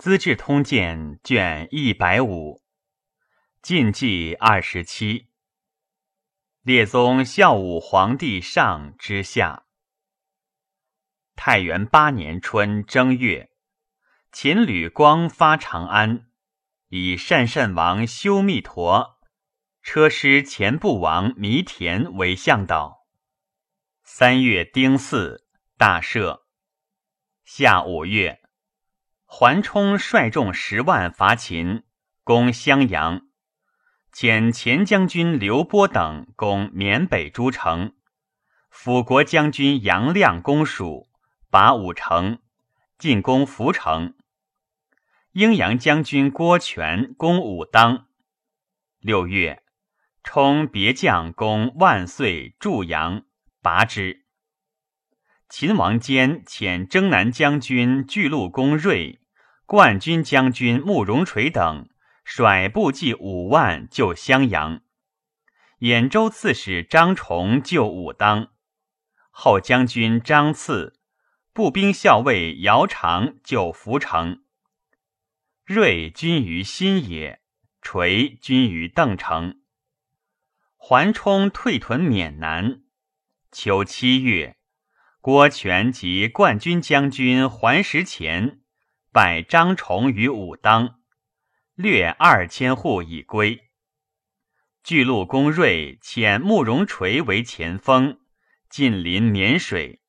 资治通鉴》卷一百五，晋纪二十七。列宗孝武皇帝上之下。太元八年春正月，秦吕光发长安，以善善王修密陀、车师前部王弥田为向导。三月丁巳，大赦。夏五月。桓冲率众十万伐秦，攻襄阳；遣前将军刘波等攻缅北诸城。辅国将军杨亮攻蜀，拔五城，进攻涪城。阴阳将军郭全攻武当。六月，冲别将攻万岁、祝阳，拔之。秦王坚遣征南将军巨鹿攻瑞。冠军将军慕容垂等率部骑五万救襄阳，兖州刺史张崇救武当，后将军张赐、步兵校尉姚长救涪城。睿军于新野，垂军于邓城。桓冲退屯沔南。秋七月，郭全及冠军将军桓石前。拜张崇于武当，略二千户已归。巨鹿公瑞遣慕容垂为前锋，近临沔水。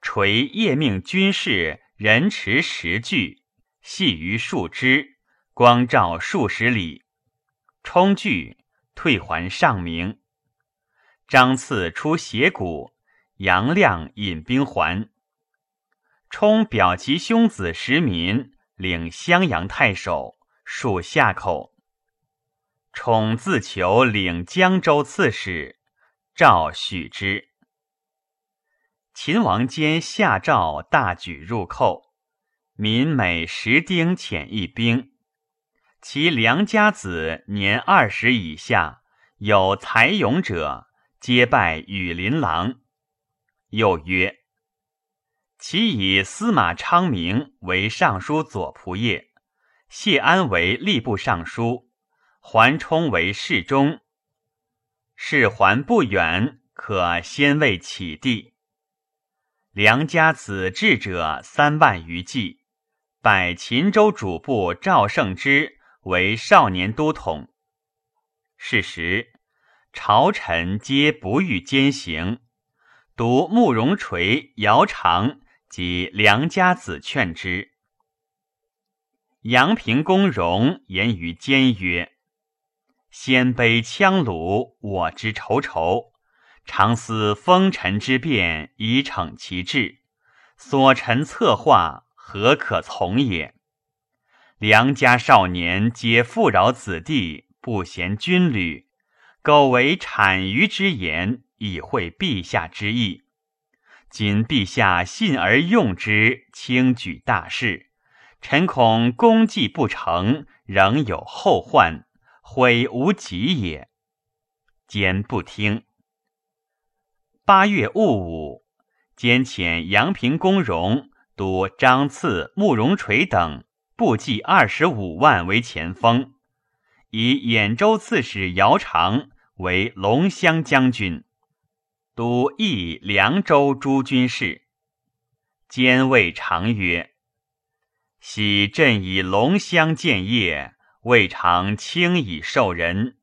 垂夜命军士人持石具，系于树枝，光照数十里。冲惧，退还上明。张赐出斜谷，杨亮引兵还。充表其兄子石民领襄阳太守，戍夏口。宠自求领江州刺史，诏许之。秦王坚下诏大举入寇，民每十丁遣一兵。其良家子年二十以下有才勇者，皆拜羽林郎。又曰。其以司马昌明为尚书左仆射，谢安为吏部尚书，桓冲为侍中。事桓不远，可先为启帝。梁家子智者三万余计，拜秦州主簿赵胜之为少年都统。是时，朝臣皆不欲兼行，独慕容垂、姚长。及良家子劝之。阳平公荣言于坚曰：“鲜卑羌虏，我之仇仇，常思风尘之变，以惩其志。所陈策划，何可从也？良家少年皆富饶子弟，不贤军旅，苟为谄谀之言，以会陛下之意。”今陛下信而用之，轻举大事，臣恐功绩不成，仍有后患，悔无及也。坚不听。八月戊午，兼遣阳平公荣督张赐、慕容垂等部骑二十五万为前锋，以兖州刺史姚长为龙骧将军。都益凉州诸军事，兼谓常曰：“昔朕以龙骧建业，未尝轻以受人，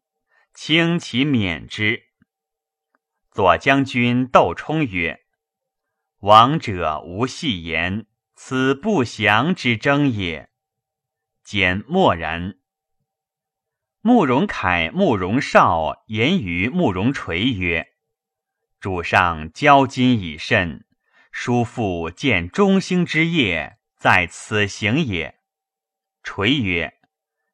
轻其免之。”左将军窦冲曰：“王者无戏言，此不祥之争也。”兼默然。慕容凯、慕容绍言于慕容垂曰。主上交金以甚，叔父见中兴之业，在此行也。垂曰：“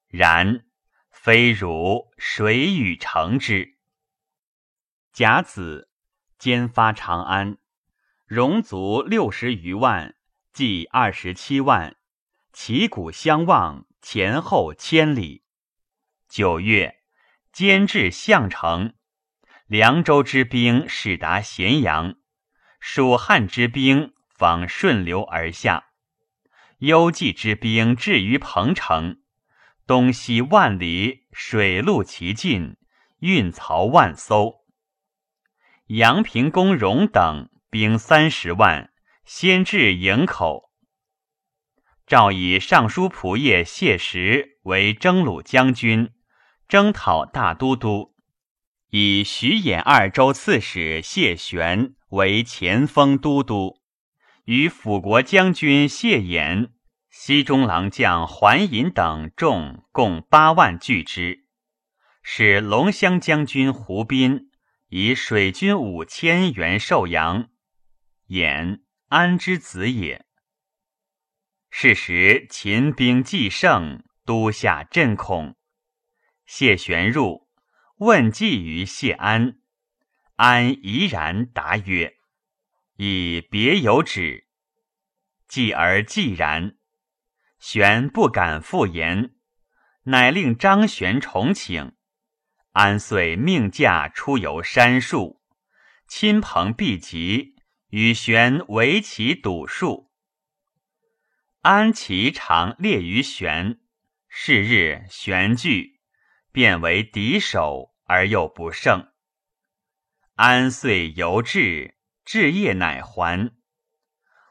然，非汝谁与成之？”甲子，兼发长安，戎卒六十余万，计二十七万，旗鼓相望，前后千里。九月，兼至项城。凉州之兵始达咸阳，蜀汉之兵方顺流而下。幽蓟之兵至于彭城，东西万里，水陆齐进，运漕万艘。阳平公荣等兵三十万，先至营口。诏以尚书仆射谢石为征虏将军，征讨大都督；以徐兖二州刺史谢玄为前锋都督，与辅国将军谢衍、西中郎将桓尹等众共八万拒之，使龙骧将军胡斌以水军五千援寿阳。衍安之子也。是时，秦兵既胜，都下震恐。谢玄入，问计于谢安，安怡然答曰：“以别有旨。”继而既然。玄不敢复言，乃令张玄重请。安遂命驾出游山树，亲朋毕集，与玄围棋赌数。安其常列于玄，是日玄惧，变为敌手而又不胜。安遂犹至，至夜乃还。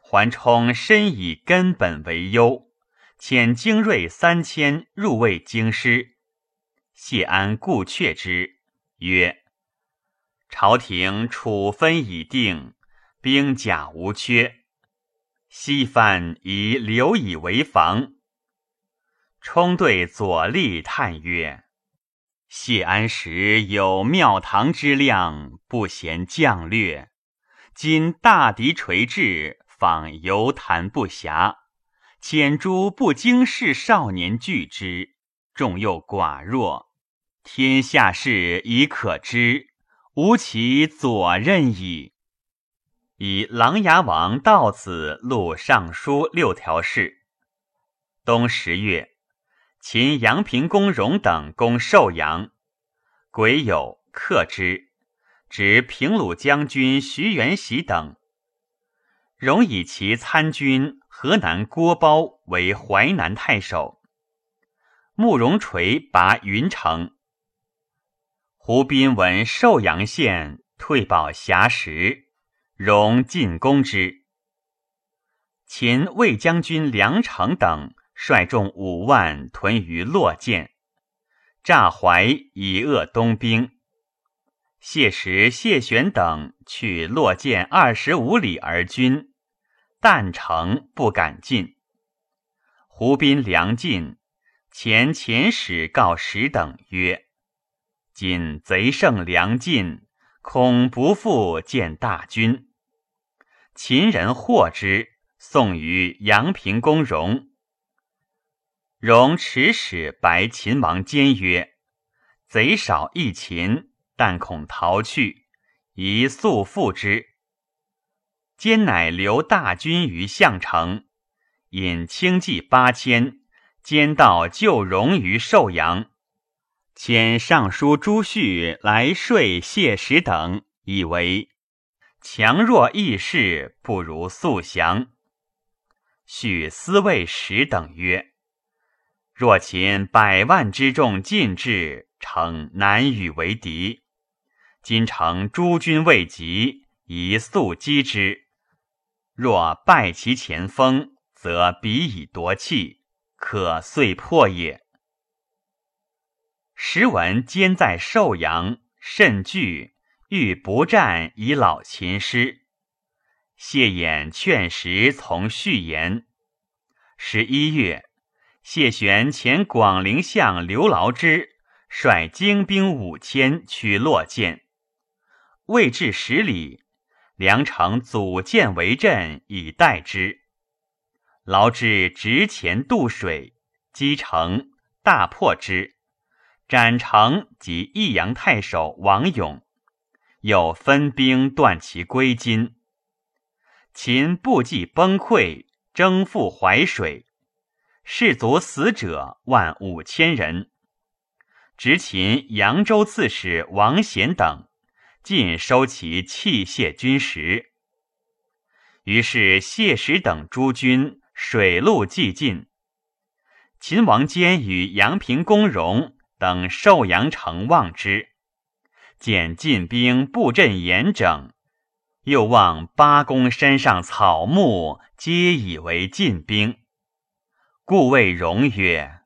桓冲深以根本为忧，遣精锐三千入卫京师。谢安故却之，曰：“朝廷处分已定，兵甲无缺。”西藩以留以为防。冲对左立叹曰：“谢安时有庙堂之量，不嫌将略。今大敌垂至，访犹谈不暇。遣诸不经事少年拒之，众又寡弱，天下事已可知，吾其左任矣。”以琅琊王道子录尚书六条事。冬十月，秦阳平公荣等攻寿阳，癸酉克之，执平鲁将军徐元喜等。荣以其参军河南郭褒为淮南太守。慕容垂拔云城。胡斌闻寿阳县退保峡石。荣进攻之，秦魏将军梁成等率众五万屯于洛涧，诈怀以遏东兵。谢石、谢玄等去洛涧二十五里而军，但城不敢进。胡斌、梁进前遣使告石等曰：“今贼胜梁进，恐不复见大军。”秦人获之，送于阳平公荣。荣持使白秦王坚曰：“贼少益秦，但恐逃去，宜速复之。”坚乃留大军于项城，引轻骑八千，兼道救荣于寿阳。遣尚书朱旭来说谢石等，以为。强弱易事，不如速降。许思谓时等曰：“若秦百万之众尽至，诚难与为敌。今城诸军未及，宜速击之。若败其前锋，则彼以夺气，可遂破也。”时闻坚在寿阳，甚惧。欲不战以老秦师，谢衍劝时从续言。十一月，谢玄遣广陵相刘牢之率精兵五千取洛涧，未至十里，梁城阻涧为阵以待之。劳之直前渡水，击城，大破之，斩城及益阳太守王勇。又分兵断其归津。秦部计崩溃，征赴淮水，士卒死者万五千人。执秦扬州刺史王显等尽收其器械军食。于是谢石等诸军水陆既尽。秦王坚与阳平公荣等寿阳城望之，见晋兵布阵严整，又望八公山上草木皆以为晋兵，故谓荣曰：“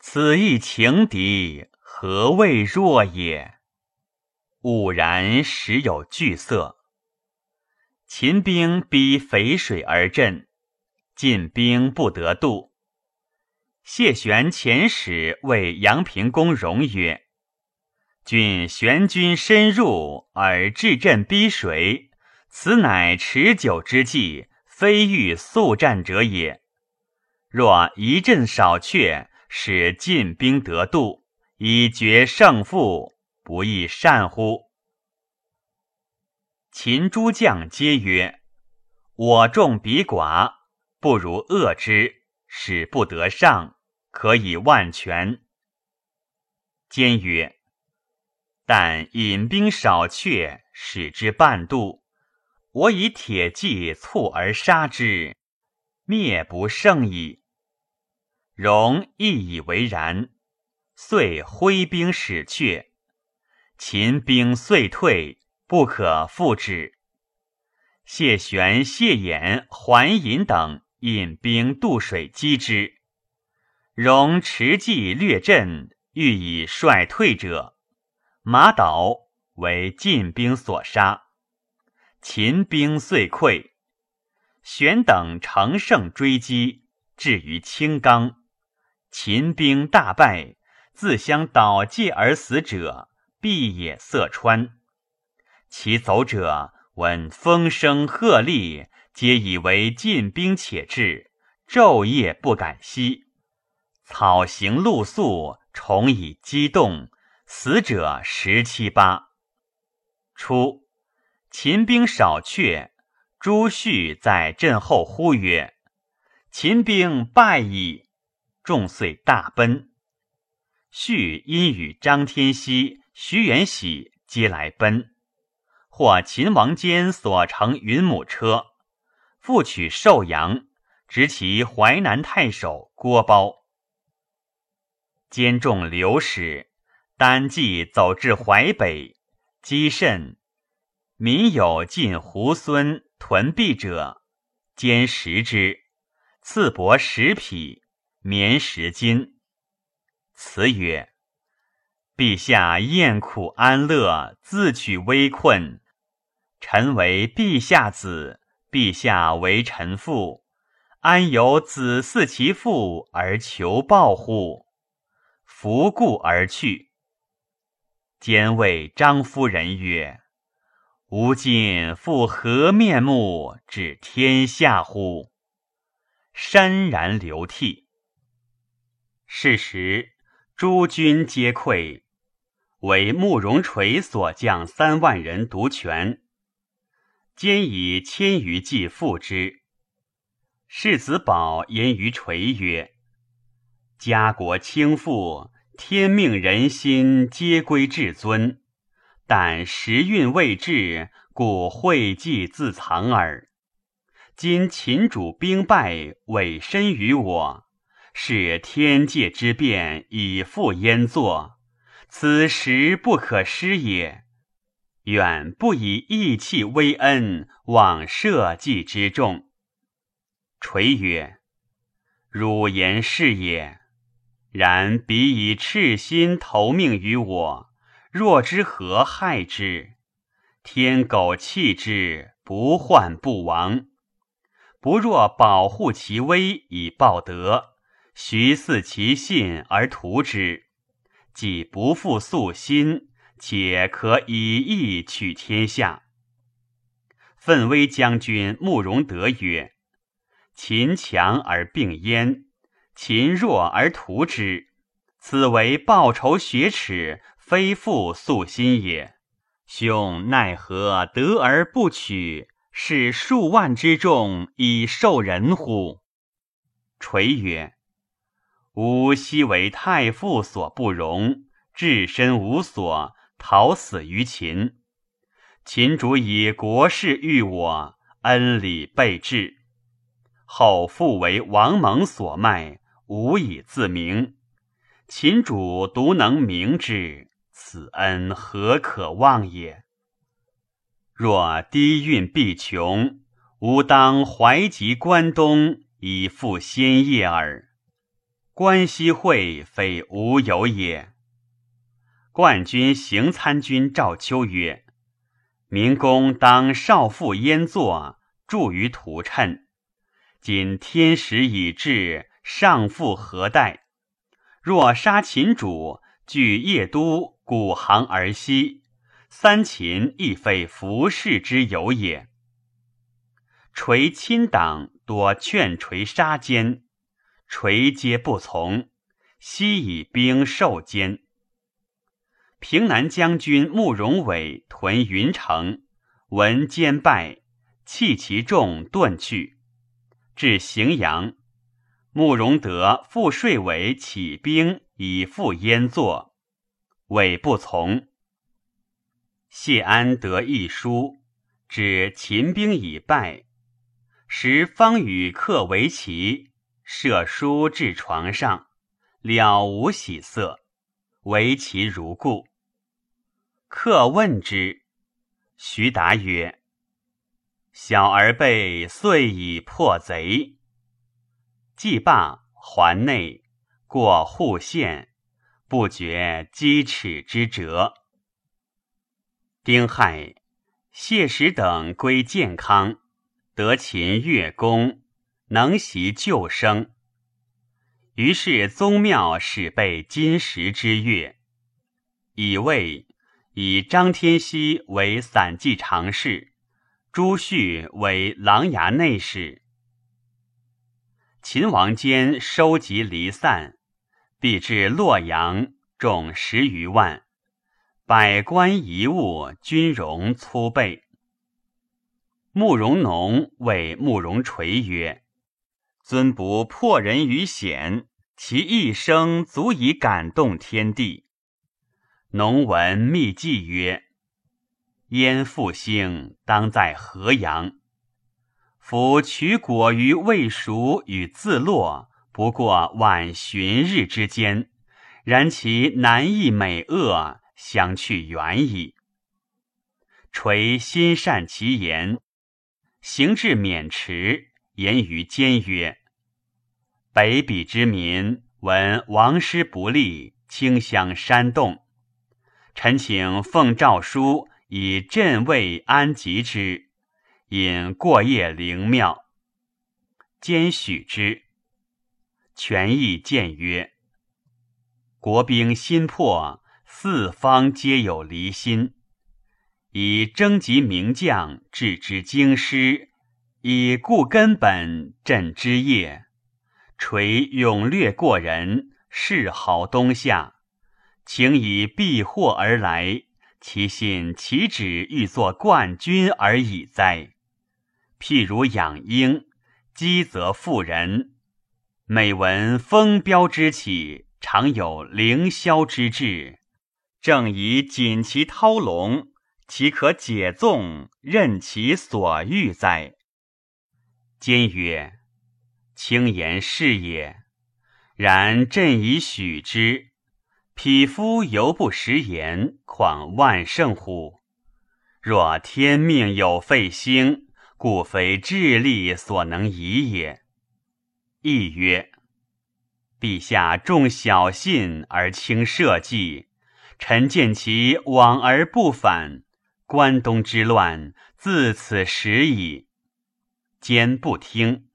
此亦情敌，何谓弱也？”吾然时有惧色。秦兵逼淝水而阵，晋兵不得渡。谢玄遣使谓阳平公荣曰：“君玄军深入而至阵逼水，此乃持久之计，非欲速战者也。若一阵少却，使晋兵得渡，以决胜负，不亦善乎？”秦诸将皆曰：“我众彼寡，不如遏之，使不得上。”可以万全。坚曰：“但引兵少却，使之半渡，我以铁骑促而杀之，灭不胜矣。”荣亦以为然，遂挥兵使却。秦兵遂退，不可复止。谢玄、谢衍、桓尹等引兵渡水击之。荣持计略阵，欲以率退者，马倒为晋兵所杀。秦兵遂溃。玄等乘胜追击，至于青冈，秦兵大败，自相倒界而死者，必也色川。其走者闻风声鹤唳，皆以为晋兵且至，昼夜不敢息。草行露宿，虫蚁激动，死者十七八。初，秦兵少却，朱旭在阵后呼曰：“秦兵败矣！”众遂大奔。旭因与张天锡、徐元喜皆来奔，获秦王坚所乘云母车，复取寿阳，执其淮南太守郭苞。兼众流矢，单骑走至淮北，积甚。民有进胡孙屯壁者，兼食之，赐帛十匹，绵十金。辞曰：“陛下厌苦安乐，自取危困。臣为陛下子，陛下为臣父，安有子嗣其父而求报乎？”弗顾而去。兼谓张夫人曰：“吾今复何面目指天下乎？”潸然流涕。是时诸军皆溃，为慕容垂所将三万人独权。兼以千余骑复之。世子宝言于垂曰：“家国倾覆。”天命人心皆归至尊，但时运未至，故讳忌自藏耳。今秦主兵败，委身于我，是天界之变，以复焉作？此时不可失也。远不以义气威恩，枉社稷之重。垂曰：“汝言是也。”然彼以赤心投命于我，若之何害之？天狗弃之，不患不亡。不若保护其威以报德，徐嗣其信而图之，既不复素心，且可以义取天下。奋威将军慕容德曰：“秦强而并焉。”秦弱而图之，此为报仇雪耻，非复素心也。兄奈何得而不取，使数万之众以受人乎？垂曰：“吾昔为太傅所不容，置身无所，逃死于秦。秦主以国事遇我，恩礼备至。后复为王蒙所卖，无以自明。秦主独能明之，此恩何可忘也？若低运必穷，吾当怀及关东，以复先业耳。关西会非无有也。冠军行参军赵秋曰：“民公当少妇焉坐，著于图谶。今天时已至，上复何待？若杀秦主，据邺都，古行而西，三秦亦非服饰之有也。垂亲党多劝垂杀奸。”垂皆不从，悉以兵受监。平南将军慕容伟屯云城，闻奸败，弃其众遁去。至荥阳，慕容德复税为起兵以赴燕作，伟不从。谢安得一书，指秦兵已败，时方与客为棋。设书至床上，了无喜色，唯其如故。客问之，徐达曰：“小儿辈遂以破贼。”既罢，还内过户县，不觉鸡齿之折。丁亥，谢石等归健康，得秦越公。能习旧声，于是宗庙始备金石之乐，以为以张天锡为散骑常侍，朱旭为琅琊内史。秦王坚收集离散，必至洛阳，众十余万，百官遗物，军容粗备。慕容农谓慕容垂曰。尊不破人于险，其一生足以感动天地。农闻密记曰：“燕复兴，当在河阳。夫取果于未熟与自落，不过晚旬日之间。然其难易美恶，相去远矣。”垂心善其言，行至渑池。言于坚曰：“北鄙之民闻王师不利，倾向煽动。臣请奉诏书，以镇卫安吉之，引过夜灵庙。坚许之。权益谏曰：国兵心破，四方皆有离心，以征集名将，置之京师。”以固根本，振枝叶，垂勇略过人，示好东夏，请以避祸而来，其信岂止欲作冠军而已哉？譬如养鹰，饥则负人。每闻风飙之起，常有凌霄之志，正以锦旗涛龙，岂可解纵，任其所欲哉？坚曰：“轻言是也，然朕已许之。匹夫犹不食言，况万圣乎？若天命有废兴，故非智力所能移也。”亦曰：“陛下重小信而轻社稷，臣见其往而不返，关东之乱自此始矣。”坚不听，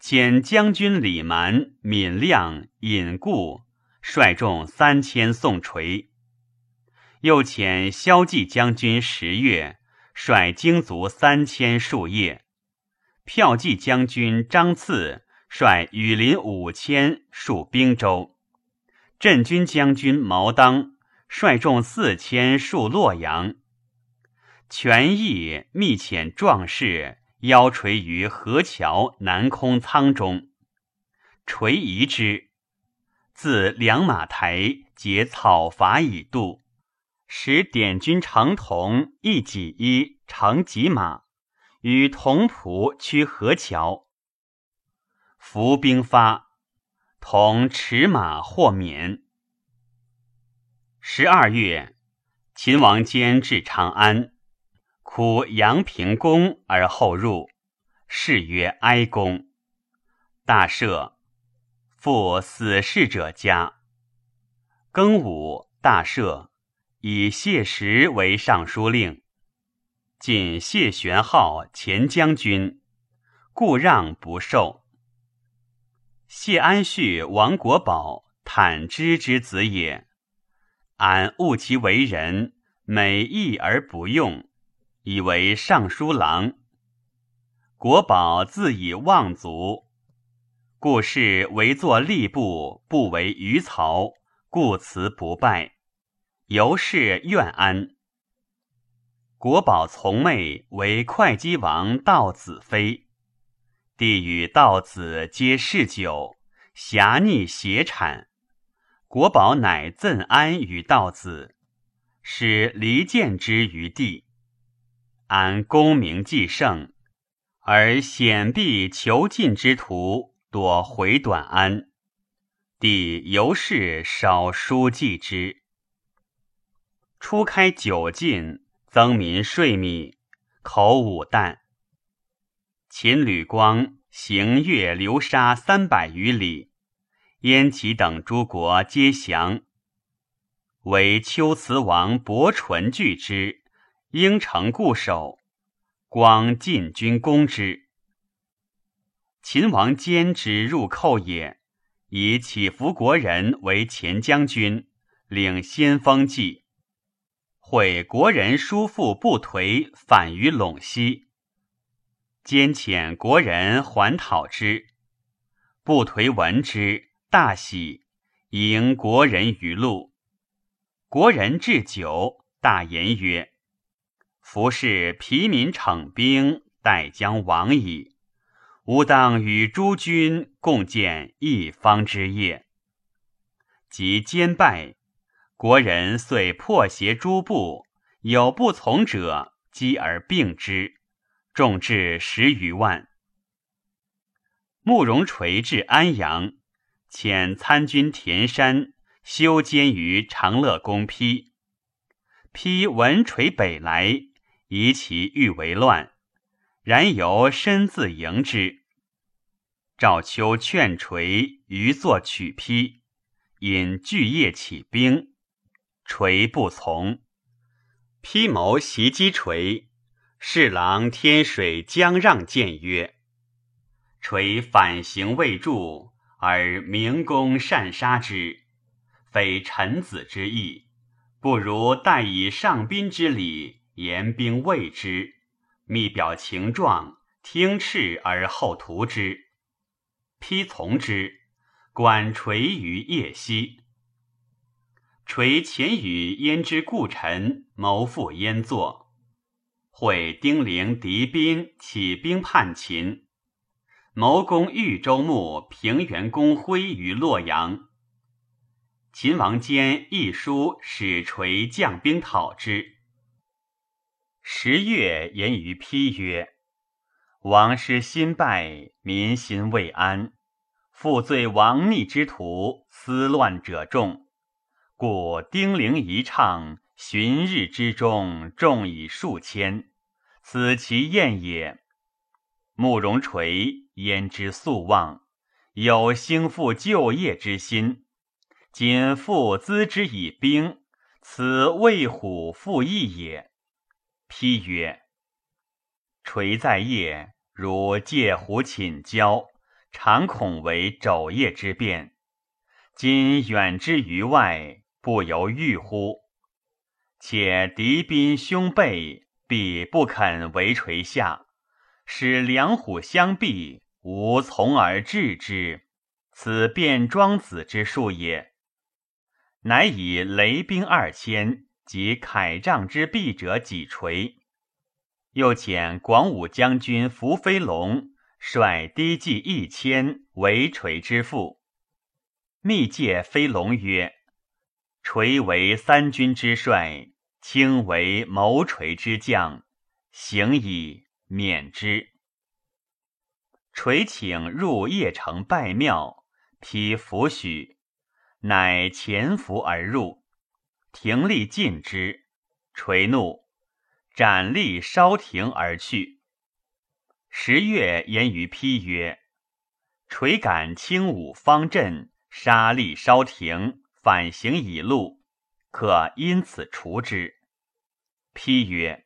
遣将军李蛮、闵亮、尹固率众三千送垂。又遣骁骑将军十月率精卒三千数夜，骠骑将军张赐率羽林五千戍兵州，镇军将军毛当率众四千戍洛阳。权益密遣壮士。腰垂于河桥南空舱中，垂疑之。自两马台结草筏以渡，使点军长同一己衣乘己马，与同仆驱河桥。伏兵发，同驰马获免。十二月，秦王坚至长安，哭阳平公而后入，谥曰哀公。大赦，复死士者家。庚午，大赦，以谢石为尚书令。晋谢玄号前将军，故让不受。谢安绪、王国宝，坦之之子也。俺恶其为人，美义而不用，以为尚书郎。国宝自以望族，故是为作吏部，不为余曹，故辞不拜。由是愿安。国宝从妹为会稽王道子妃，帝与道子皆嗜酒，侠逆邪产。国宝乃赠安于道子，使离间之于帝。安功名既盛，而显必囚禁之徒多回短安，帝由是少书记之。初开酒禁。增民税米，口五旦。秦吕光行越流沙三百余里，燕齐等诸国皆降。唯龟兹王伯纯拒之，应城固守。光进军攻之。秦王坚之入寇也，以乞伏国人为前将军，领先锋骑。会国人叔父不颓反于陇西，兼遣国人还讨之。不颓闻之，大喜，迎国人于路。国人置酒，大言曰：“夫是疲民逞兵，待将亡矣。吾当与诸君共建一方之业。”即兼败。国人遂破邪诸部，有不从者，击而并之，众至十余万。慕容垂至安阳，遣参军田山修监于长乐宫批。批闻垂北来，疑其欲为乱，然由身自迎之。赵秋劝垂于作取批，引巨业起兵。垂不从，披谋袭击垂。侍郎天水将让谏曰：“垂反行未著，而明公善杀之，非臣子之意。不如待以上宾之礼，严兵卫之，密表情状，听敕而后图之。披从之，管垂于夜息。”垂前与燕之故臣谋复燕作，会丁陵敌宾起兵叛秦，谋攻豫州牧平原公辉于洛阳。秦王坚一书使垂将兵讨之。十月言于丕曰：“王师新败，民心未安，负罪亡逆之徒，思乱者众。”故丁零一唱，旬日之中，众以数千，此其宴也。慕容垂焉知素望，有兴复旧业之心，今复资之以兵，此为虎复翼也。批曰：垂在夜，如借虎寝交，常恐为昼夜之变。今远之于外。不由欲乎？且敌兵凶备，必不肯为垂下，使两虎相避，吾从而制之。此便庄子之术也。乃以雷兵二千及铠仗之弊者几锤，又遣广武将军伏飞龙率低骑一千为垂之父，密借飞龙曰。垂为三军之帅，卿为谋垂之将，行以，免之。垂请入邺城拜庙，披符许，乃潜伏而入，廷吏禁之，垂怒，斩立烧亭而去。十月，言于丕曰：“垂感轻武方阵，杀立烧亭，反行已路，可因此除之。”丕曰：“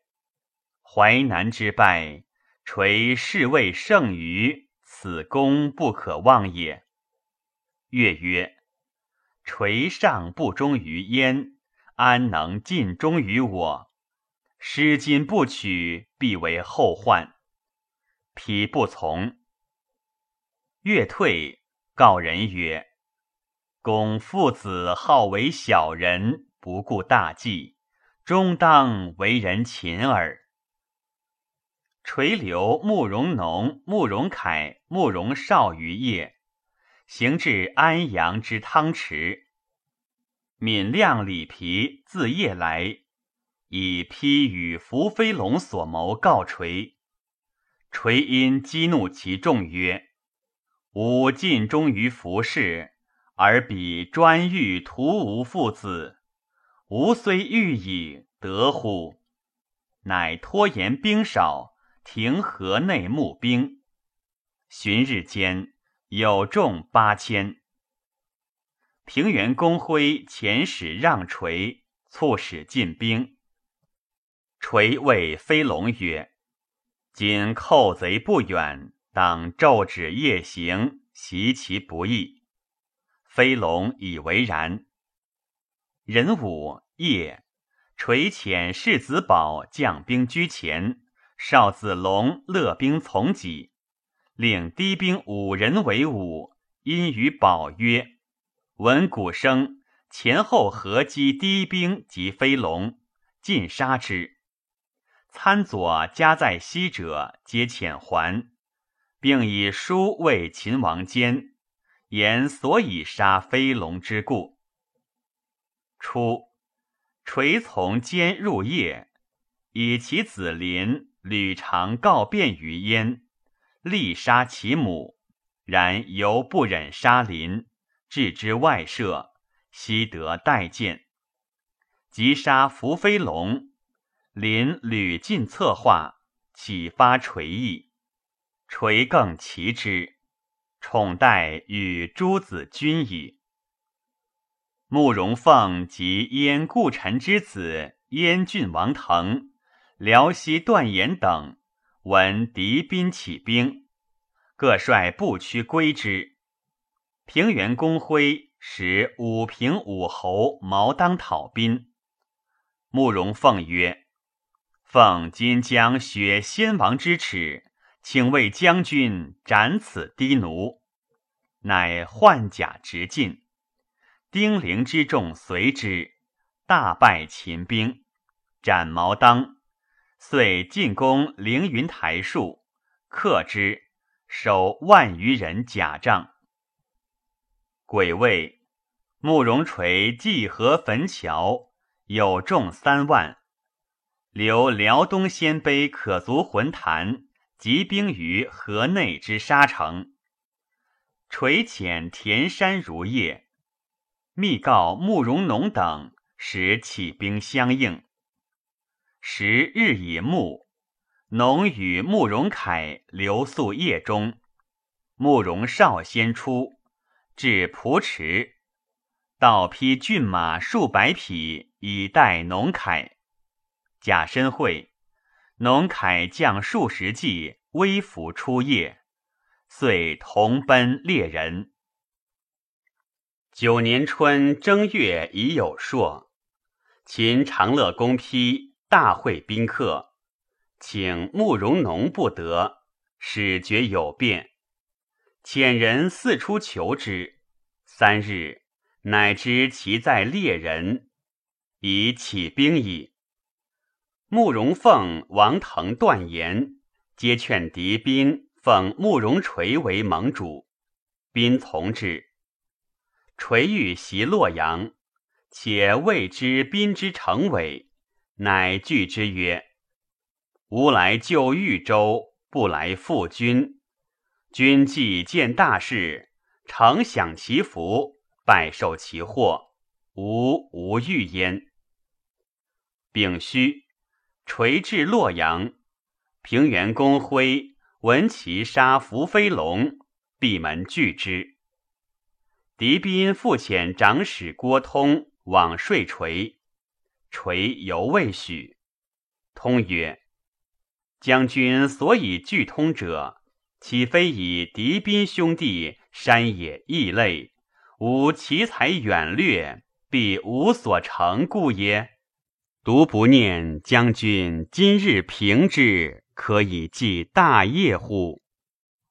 淮南之败。”垂是谓胜于此功不可忘也。月曰：“垂上不忠于燕，安能尽忠于我？失今不取，必为后患。”丕不从。乐退，告人曰：“公父子好为小人，不顾大计，终当为人擒耳。”垂留慕容农、慕容凯、慕容绍于邺，行至安阳之汤池。闵亮、李皮自夜来，以批与伏飞龙所谋告垂。垂因激怒其众曰：“吾尽忠于服氏，而彼专欲屠吾父子，吾虽欲以，得乎？”乃拖延兵少。停河内募兵，旬日间有众八千。平原公辉遣使让垂，促使进兵。垂谓飞龙曰：“今寇贼不远，当昼止夜行，袭其不义。”飞龙以为然。壬午夜，垂遣世子宝将兵居前。少子龙勒兵从己，令低兵五人为伍。因与宝曰：“闻鼓声，前后合击低兵及飞龙，尽杀之。参左加在西者，皆遣还，并以书为秦王坚，言所以杀飞龙之故。初，垂从坚入夜，以其子林。吕常告变于燕，力杀其母，然犹不忍杀林，置之外舍，悉得待见。即杀伏飞龙，临屡进策划，启发垂意，垂更其之，宠待与诸子君矣。慕容凤及燕故臣之子燕郡王腾。辽西段延等闻敌兵起兵，各率步驱归之。平原公辉使武平武侯毛当讨兵。慕容凤曰：“奉今将雪先王之耻，请为将军斩此低奴。”乃换甲直进。丁陵之众随之，大败秦兵，斩毛当。遂进攻凌云台树，克之，守万余人甲帐。鬼位，慕容垂济河汾桥，有众三万，留辽东鲜卑可足浑坛，集兵于河内之沙城。垂遣田山如夜，密告慕容农等，使起兵相应。时日已暮，农与慕容凯留宿夜中。慕容绍先出，至蒲池，道披骏马数百匹，以待农凯。贾申会，农凯将数十骑，微服出夜，遂同奔猎人。九年春正月已有朔，秦长乐公批。大会宾客，请慕容农不得，使觉有变，遣人四出求之。三日，乃知其在猎人，已起兵矣。慕容凤、王腾、断言皆劝敌兵奉慕容垂为盟主，宾从之。垂欲袭洛阳，且未知宾之成伪。乃拒之曰：“吾来救豫州，不来负君。君既见大事，诚享其福，拜受其祸，无无欲焉。丙戌，垂至洛阳，平原公辉闻其杀伏飞龙，闭门拒之。狄宾复遣长史郭通往说垂，垂犹未许。通曰：“将军所以拒通者。”岂非以敌宾兄弟山野异类，吾奇才远略，必无所成故也。独不念将军今日平之，可以继大业乎？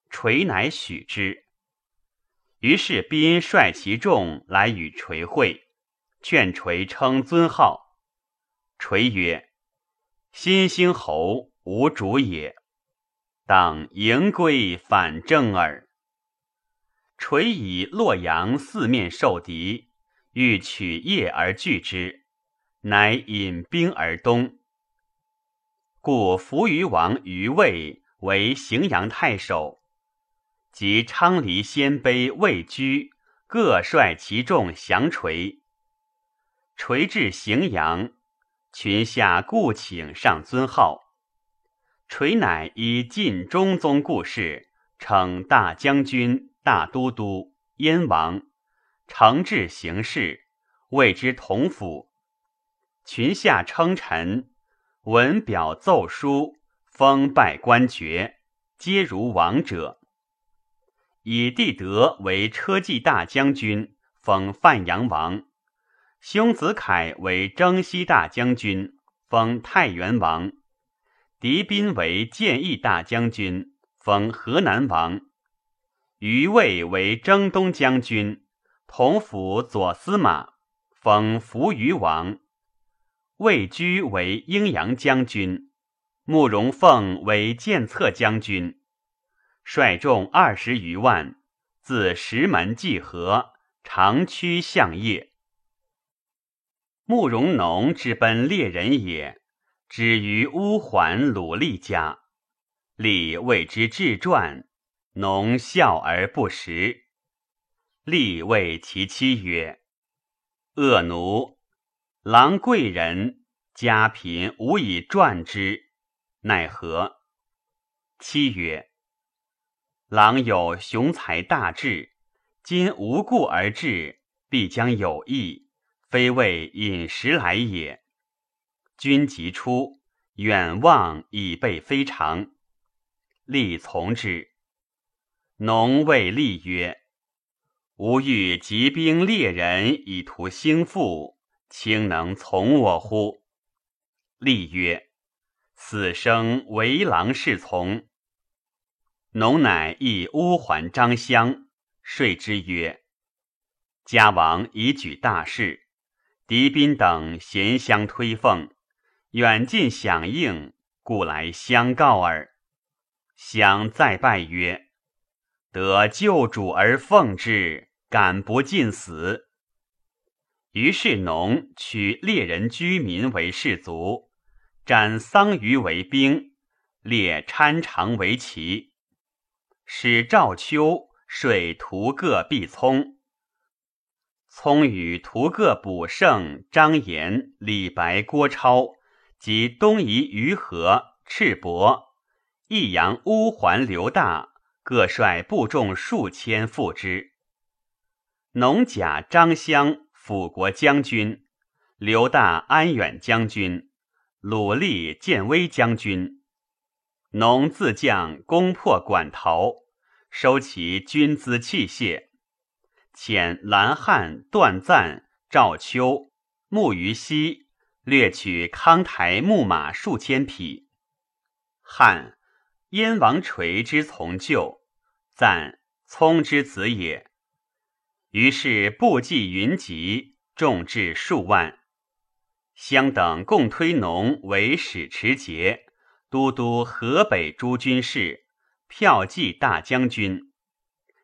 垂乃许之。于是宾率其众来与垂会，劝垂称尊号。垂曰：“新兴侯无主也。”当迎归反正耳。垂以洛阳四面受敌，欲取业而拒之，乃引兵而东。故扶余王于魏为荥阳太守，及昌黎鲜卑魏居各率其众降垂。垂至荥阳，群下故请上尊号。垂乃以晋中宗故事，称大将军、大都督、燕王，承制行事，谓之同府。群下称臣，文表奏书，封拜官爵，皆如王者。以帝德为车骑大将军，封范阳王；兄子凯为征西大将军，封太原王。狄宾为建义大将军，封河南王；余魏为征东将军，同府左司马，封扶余王；魏居为阴阳将军，慕容凤为建策将军，率众二十余万，自石门济河，长驱向业。慕容农之奔猎人也。止于乌桓鲁厉家，厉谓之志传，农笑而不食。厉谓其妻曰：“恶奴，郎贵人，家贫无以传之，奈何？”妻曰：“郎有雄才大志，今无故而至，必将有益，非为饮食来也。”君即出，远望以备非常。立从之。农谓立曰：“吾欲集兵猎人以图兴复，卿能从我乎？”立曰：“死生为郎侍从。”农乃诣乌桓张襄，说之曰：“家王已举大事，狄宾等咸相推奉。”远近响应，故来相告耳。相再拜曰：“得救主而奉之，敢不尽死？”于是农取猎人居民为士卒，斩桑榆为兵，列参长为旗，使赵秋率屠各毕聪，聪与屠各卜胜、张延、李白、郭超。及东夷于和、赤膊、益阳乌桓刘大各率部众数千赴之。农甲张襄辅国将军，刘大安远将军，鲁立建威将军。农自将攻破馆陶，收其军资器械，遣蓝汉、段赞、赵秋、慕于西。掠取康台木马数千匹，汉燕王垂之从救，赞聪之子也。于是部骑云集，众至数万。相等共推农为使持节、都督河北诸军事、骠骑大将军，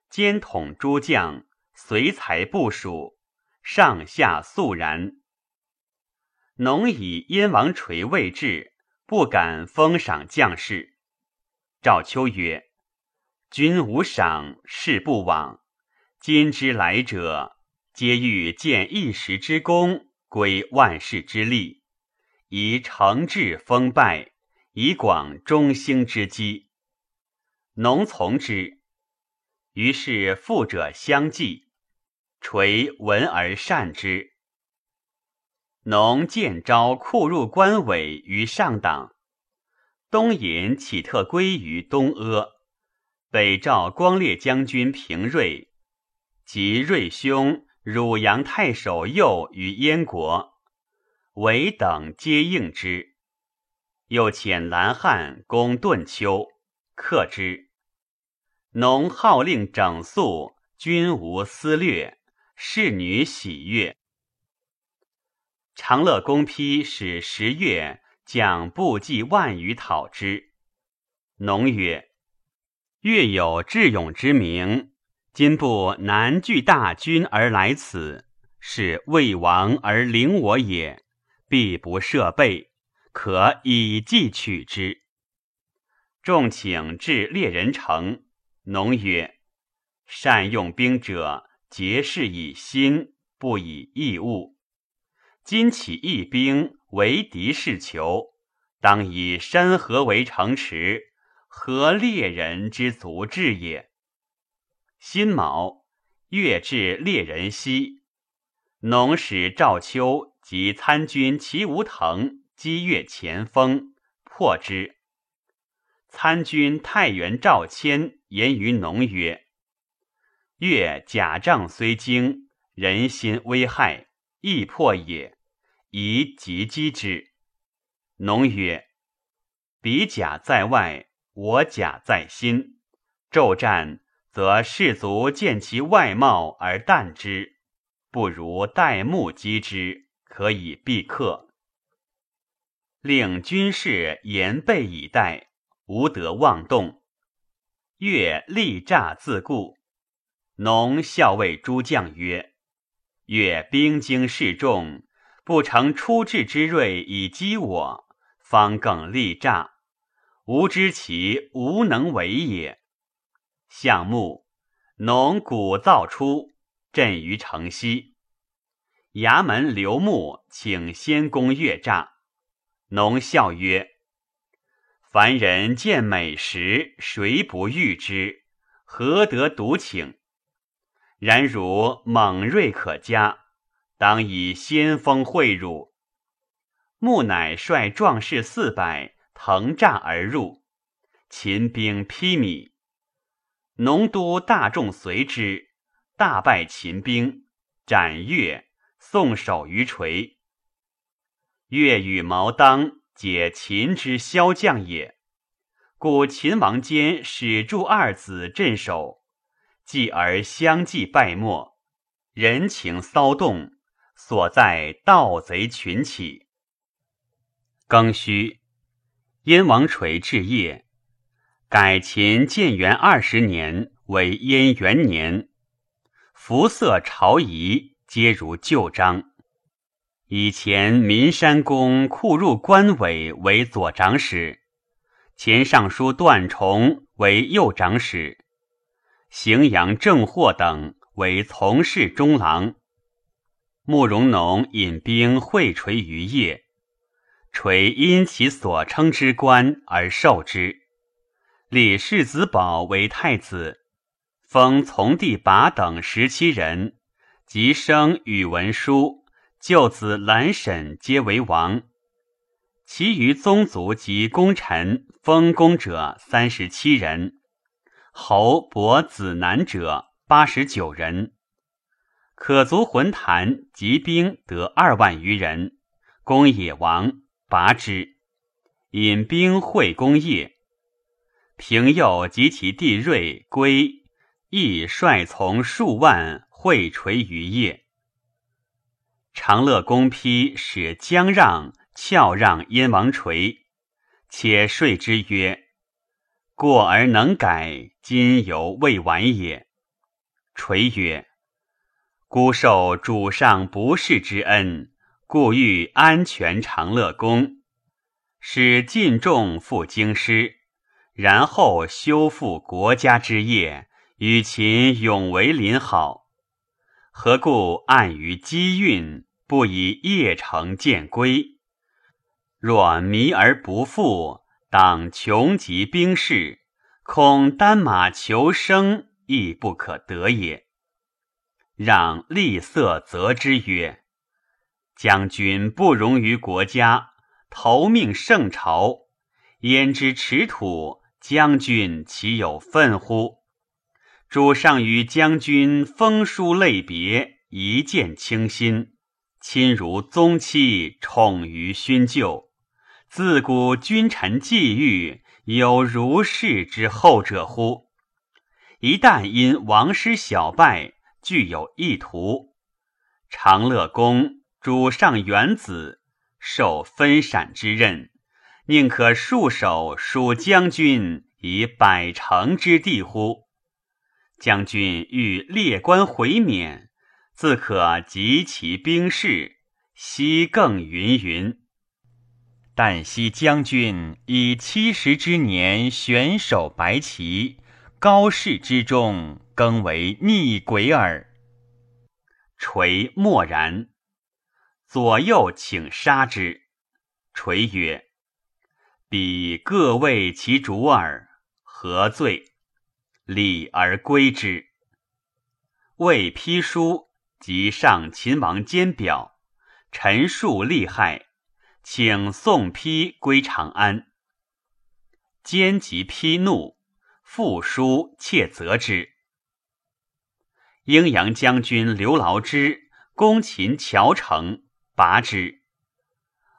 兼统诸将，随才部署，上下肃然。农以燕王垂未至，不敢封赏将士。赵秋曰：“君无赏，事不往。今之来者，皆欲见一时之功，归万世之利，以惩治封败，以广中兴之机。农从之，于是富者相继，垂闻而善之。农见招库入关尾于上党，东引启特归于东阿，北召光烈将军平瑞，及瑞兄汝阳太守右于燕国，韦等皆应之。又遣蓝汉攻顿丘，克之。农号令整肃，均无私略，侍女喜悦。长乐公批使十月将部骑万余讨之。农曰：“越有智勇之名，今部南聚大军而来此，是魏王而领我也，必不设备，可以计取之。”众请至猎人城，农曰：“善用兵者，结事以心，不以义物。”今起义兵为敌事求，当以山河为城池，何猎人之足智也？辛卯，月至猎人西，农使赵秋及参军齐无腾击越前锋，破之。参军太原赵谦言于农曰：“越甲仗虽精，人心危害，易破也。”宜急击之。农曰：“彼甲在外，我甲在心。骤战，则士卒见其外貌而惮之，不如待目击之，可以避克。令军士严备以待，无得妄动。越力诈自固。农校尉诸将曰：‘越兵精势众。’”不成出至之锐以击我，方更力诈，吾知其无能为也。项目农鼓噪出，震于城西。衙门刘牧请先攻越诈，农笑曰：“凡人见美食，谁不欲之？何得独请？然如猛锐可嘉。”当以先锋会辱，穆乃率壮士四百腾栅而入，秦兵披靡，农都大众随之，大败秦兵，斩越，送首于垂。越与毛当解秦之骁将也，故秦王坚使助二子镇守，继而相继败没，人情骚动。所在盗贼群起。庚戌，燕王垂置业，改秦建元二十年为燕元年。服色朝仪皆如旧章。以前岷山公库入官委为左长史，前尚书段崇为右长史，荥阳郑获等为从事中郎。慕容农引兵会垂于邺，垂因其所称之官而受之，立世子宝为太子，封从弟拔等十七人，及生宇文书、舅子兰沈皆为王，其余宗族及功臣封公者三十七人，侯伯子男者八十九人。可足浑坛集兵得二万余人，攻野王，拔之。引兵会攻业。平右及其弟锐归，亦率从数万会垂于业。长乐公批使将让翘让燕王垂，且说之曰：“过而能改，今犹未晚也。”垂曰。孤受主上不世之恩，故欲安全长乐宫，使尽众赴京师，然后修复国家之业，与秦永为邻好。何故暗于机运，不以邺城见归？若迷而不复，当穷极兵士，恐单马求生，亦不可得也。让厉色责之曰：“将军不容于国家，投命圣朝，焉知持土？将军岂有愤乎？”主上与将军封书类别，一见倾心，亲如宗戚，宠于勋旧。自古君臣际遇，有如是之后者乎？一旦因王师小败，具有意图，长乐宫主上元子受分闪之任，宁可束手属将军以百城之地乎？将军欲列官回免，自可集其兵士，悉更云云。但惜将军以七十之年悬首白旗，高士之中，更为逆鬼耳。垂默然，左右请杀之。垂曰：“彼各为其主耳，何罪？礼而归之。”未批书，即上秦王监表，陈述利害。请送批归长安。兼及批怒，复书切责之。阴阳将军刘牢之攻秦谯城，拔之。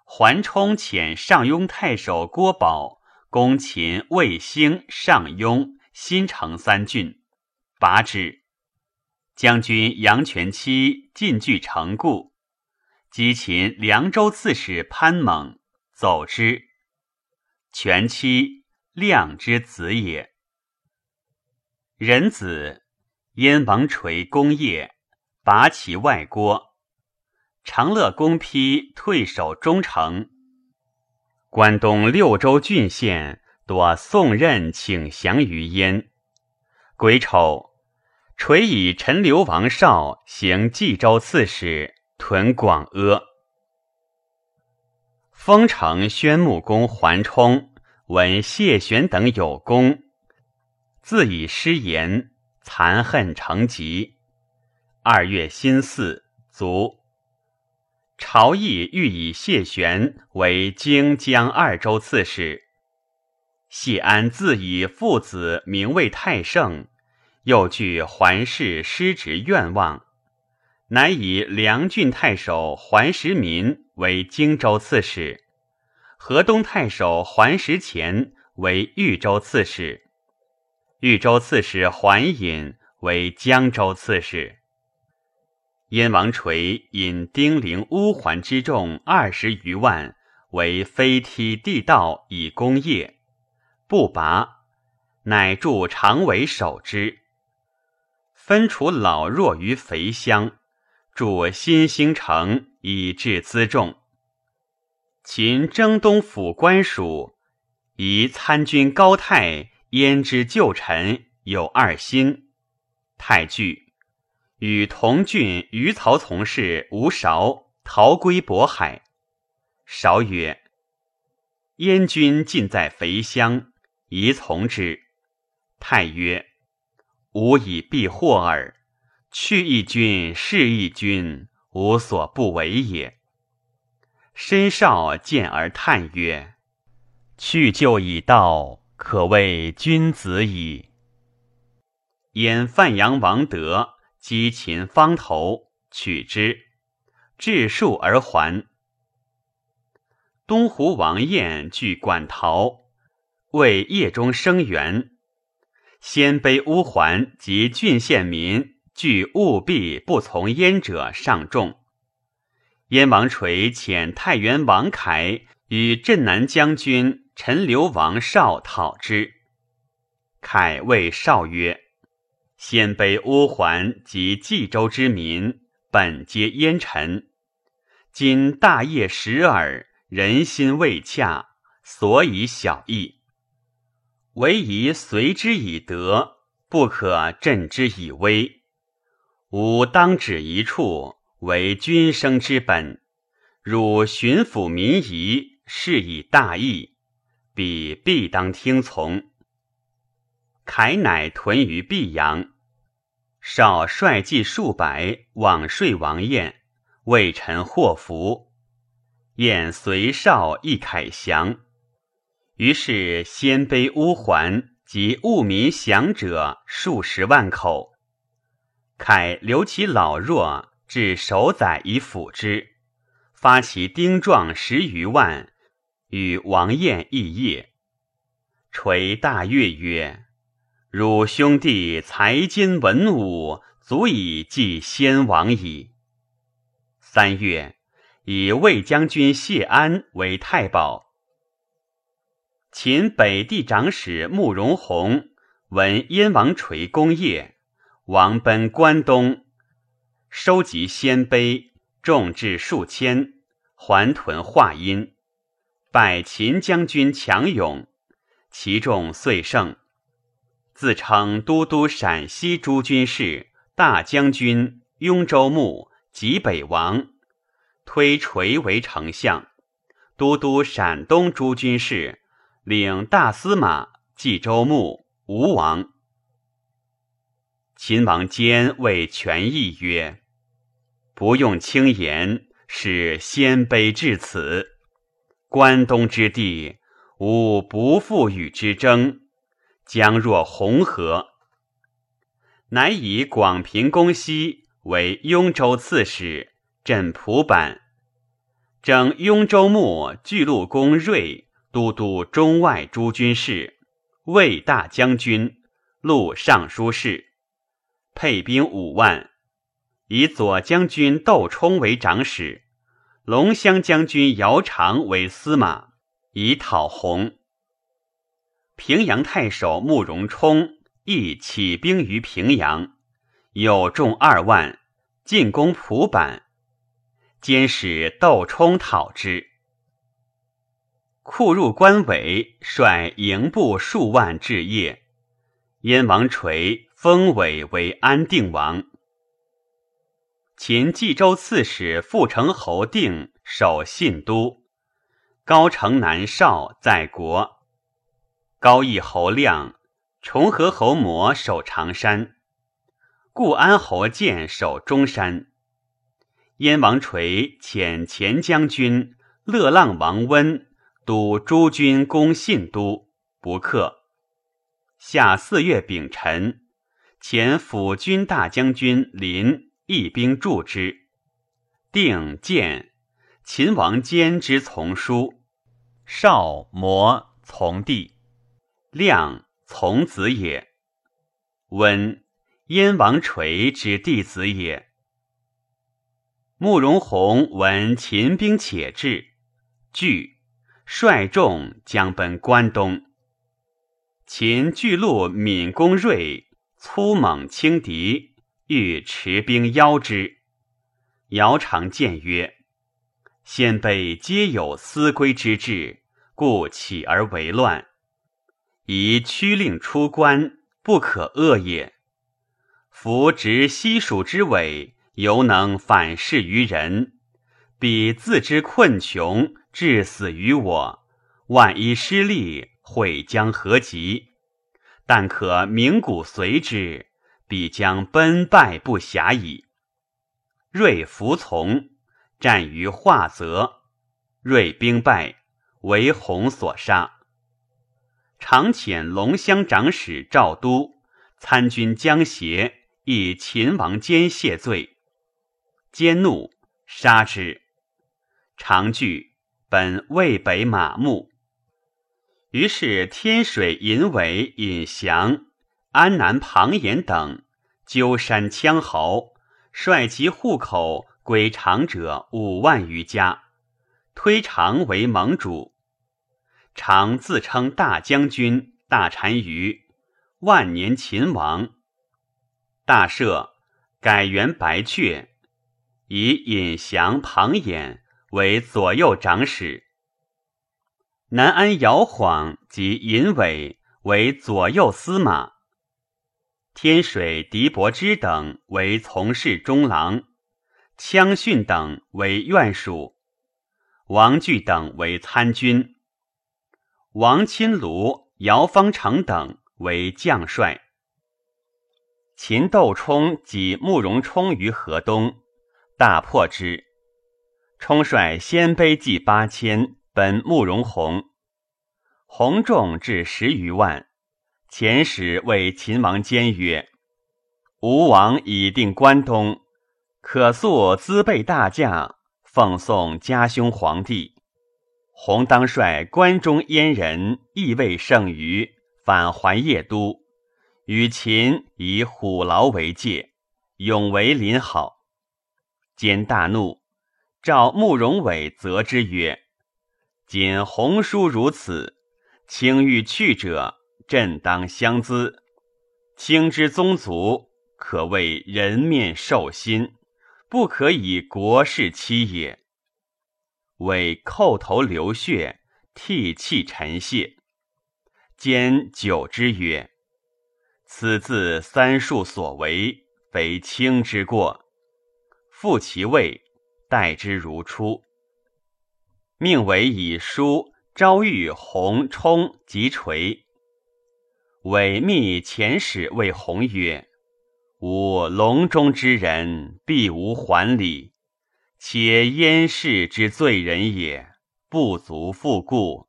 桓冲遣上庸太守郭宝攻秦魏兴、上庸、新城三郡，拔之。将军杨全期进据城固。击秦凉州刺史潘猛走之，全期亮之子也。人子燕王垂功业，拔其外郭。长乐公批退守中城。关东六州郡县多送任请降于燕。癸丑，垂以陈留王绍行冀州刺史。屯广阿，封城宣穆公桓冲闻谢玄等有功，自以失言，残恨成疾。二月辛巳，卒。朝议欲以谢玄为荆江二州刺史。谢安自以父子名为太盛，又据桓氏失职愿望。乃以梁郡太守桓石民为荆州刺史，河东太守桓石虔为豫州刺史，豫州刺史桓尹为江州刺史。燕王垂引丁陵乌桓之众二十余万为飞梯地道以攻业，不拔，乃筑长围守之，分除老弱于肥乡。筑新兴城以治辎重。秦征东府官属，以参军高泰焉知旧臣有二心。太惧，与同郡余曹从事吴韶逃归渤海。韶曰：“燕军尽在肥乡，宜从之。”太曰：“吾以避祸耳。”去一君，是一君，无所不为也。申少见而叹曰：“去就已到，可谓君子矣。”燕范阳王德击秦方头，取之，至数而还。东湖王晏据馆陶，为夜中生援，鲜卑乌桓及郡县民。惧务必不从燕者上众，燕王垂遣太原王凯与镇南将军陈留王绍讨之。凯谓绍曰：“鲜卑乌桓及冀州之民，本皆燕臣，今大业时耳，人心未洽，所以小义。唯宜随之以德，不可振之以威。吾当止一处，为君生之本。汝巡抚民仪，是以大义，彼必当听从。凯乃屯于毕阳，少率计数百往睡王晏，为臣祸福。晏随少亦凯降。于是鲜卑乌桓及务民降者数十万口。凯留其老弱，至守宰以辅之，发其丁壮十余万，与王晏议业。垂大悦曰：“汝兄弟才兼文武，足以继先王矣。”三月，以魏将军谢安为太保。秦北地长史慕容宏闻燕王垂功业，王奔关东，收集鲜卑，众至数千，还屯华阴，拜秦将军强勇，其众遂胜，自称都督陕西诸军事、大将军、雍州牧、济北王，推垂为丞相，都督陕东诸军事。领大司马、冀州牧、吴王。秦王坚谓权义曰：“不用轻言，使鲜卑至此，关东之地，吾不复与之争。将若红河。”乃以广平公西为雍州刺史，镇蒲坂，征雍州牧巨鹿公睿。都督中外诸军事，魏大将军，录尚书事，配兵五万，以左将军窦冲为长史，龙骧将军姚常为司马，以讨洪。平阳太守慕容冲亦起兵于平阳，有众二万，进攻蒲坂，兼使窦冲讨之。库入关尾，率营部数万至业。燕王垂封尾为安定王。秦冀州刺史傅成侯定守信都，高城南少在国。高义侯亮、重和侯模守常山，固安侯建守中山。燕王垂遣前将军乐浪王温。督诸军攻信都，不克。夏四月丙辰，前辅军大将军林义兵助之。定见秦王坚之从书，少摩从弟，亮从子也。温燕王垂之弟子也。慕容宏闻秦兵且至，惧。率众将奔关东。秦巨鹿敏公锐粗猛轻敌，欲持兵邀之。姚常谏曰：“先辈皆有思归之志，故起而为乱。宜驱令出关，不可恶也。夫执西蜀之尾，犹能反噬于人，彼自知困穷。”至死于我，万一失利，会将何及？但可鸣鼓随之，必将奔败不暇矣。瑞服从，战于华泽，瑞兵败，为洪所杀。常遣龙骧长史赵都参军江协，以秦王坚谢罪，坚怒，杀之。常惧。本渭北马牧，于是天水尹伟、尹祥、安南庞衍等鸠山羌豪，率其户口归长者五万余家，推长为盟主。常自称大将军、大单于、万年秦王。大赦，改元白雀，以尹祥、庞衍。为左右长史，南安姚晃及尹伟为左右司马；天水狄伯之等为从事中郎；羌逊等为院属；王据等为参军；王钦卢、姚方成等为将帅。秦窦冲及慕容冲于河东，大破之。冲率鲜卑计八千，奔慕容宏，宏众至十余万。遣使谓秦王坚曰：“吴王已定关东，可速资备大将，奉送家兄皇帝。弘当率关中燕人，亦未胜余，返还邺都。”与秦以虎牢为界，永为邻好。兼大怒，召慕容伟责之曰：“今鸿书如此，卿欲去者，朕当相资。卿之宗族，可谓人面兽心，不可以国事欺也。”为叩头流血，涕泣陈谢。兼久之曰。此自三数所为，非卿之过。复其位，待之如初。命为以书昭谕洪冲及垂。伪密遣使谓洪曰：“吾隆中之人，必无还礼。且燕氏之罪人也，不足复故。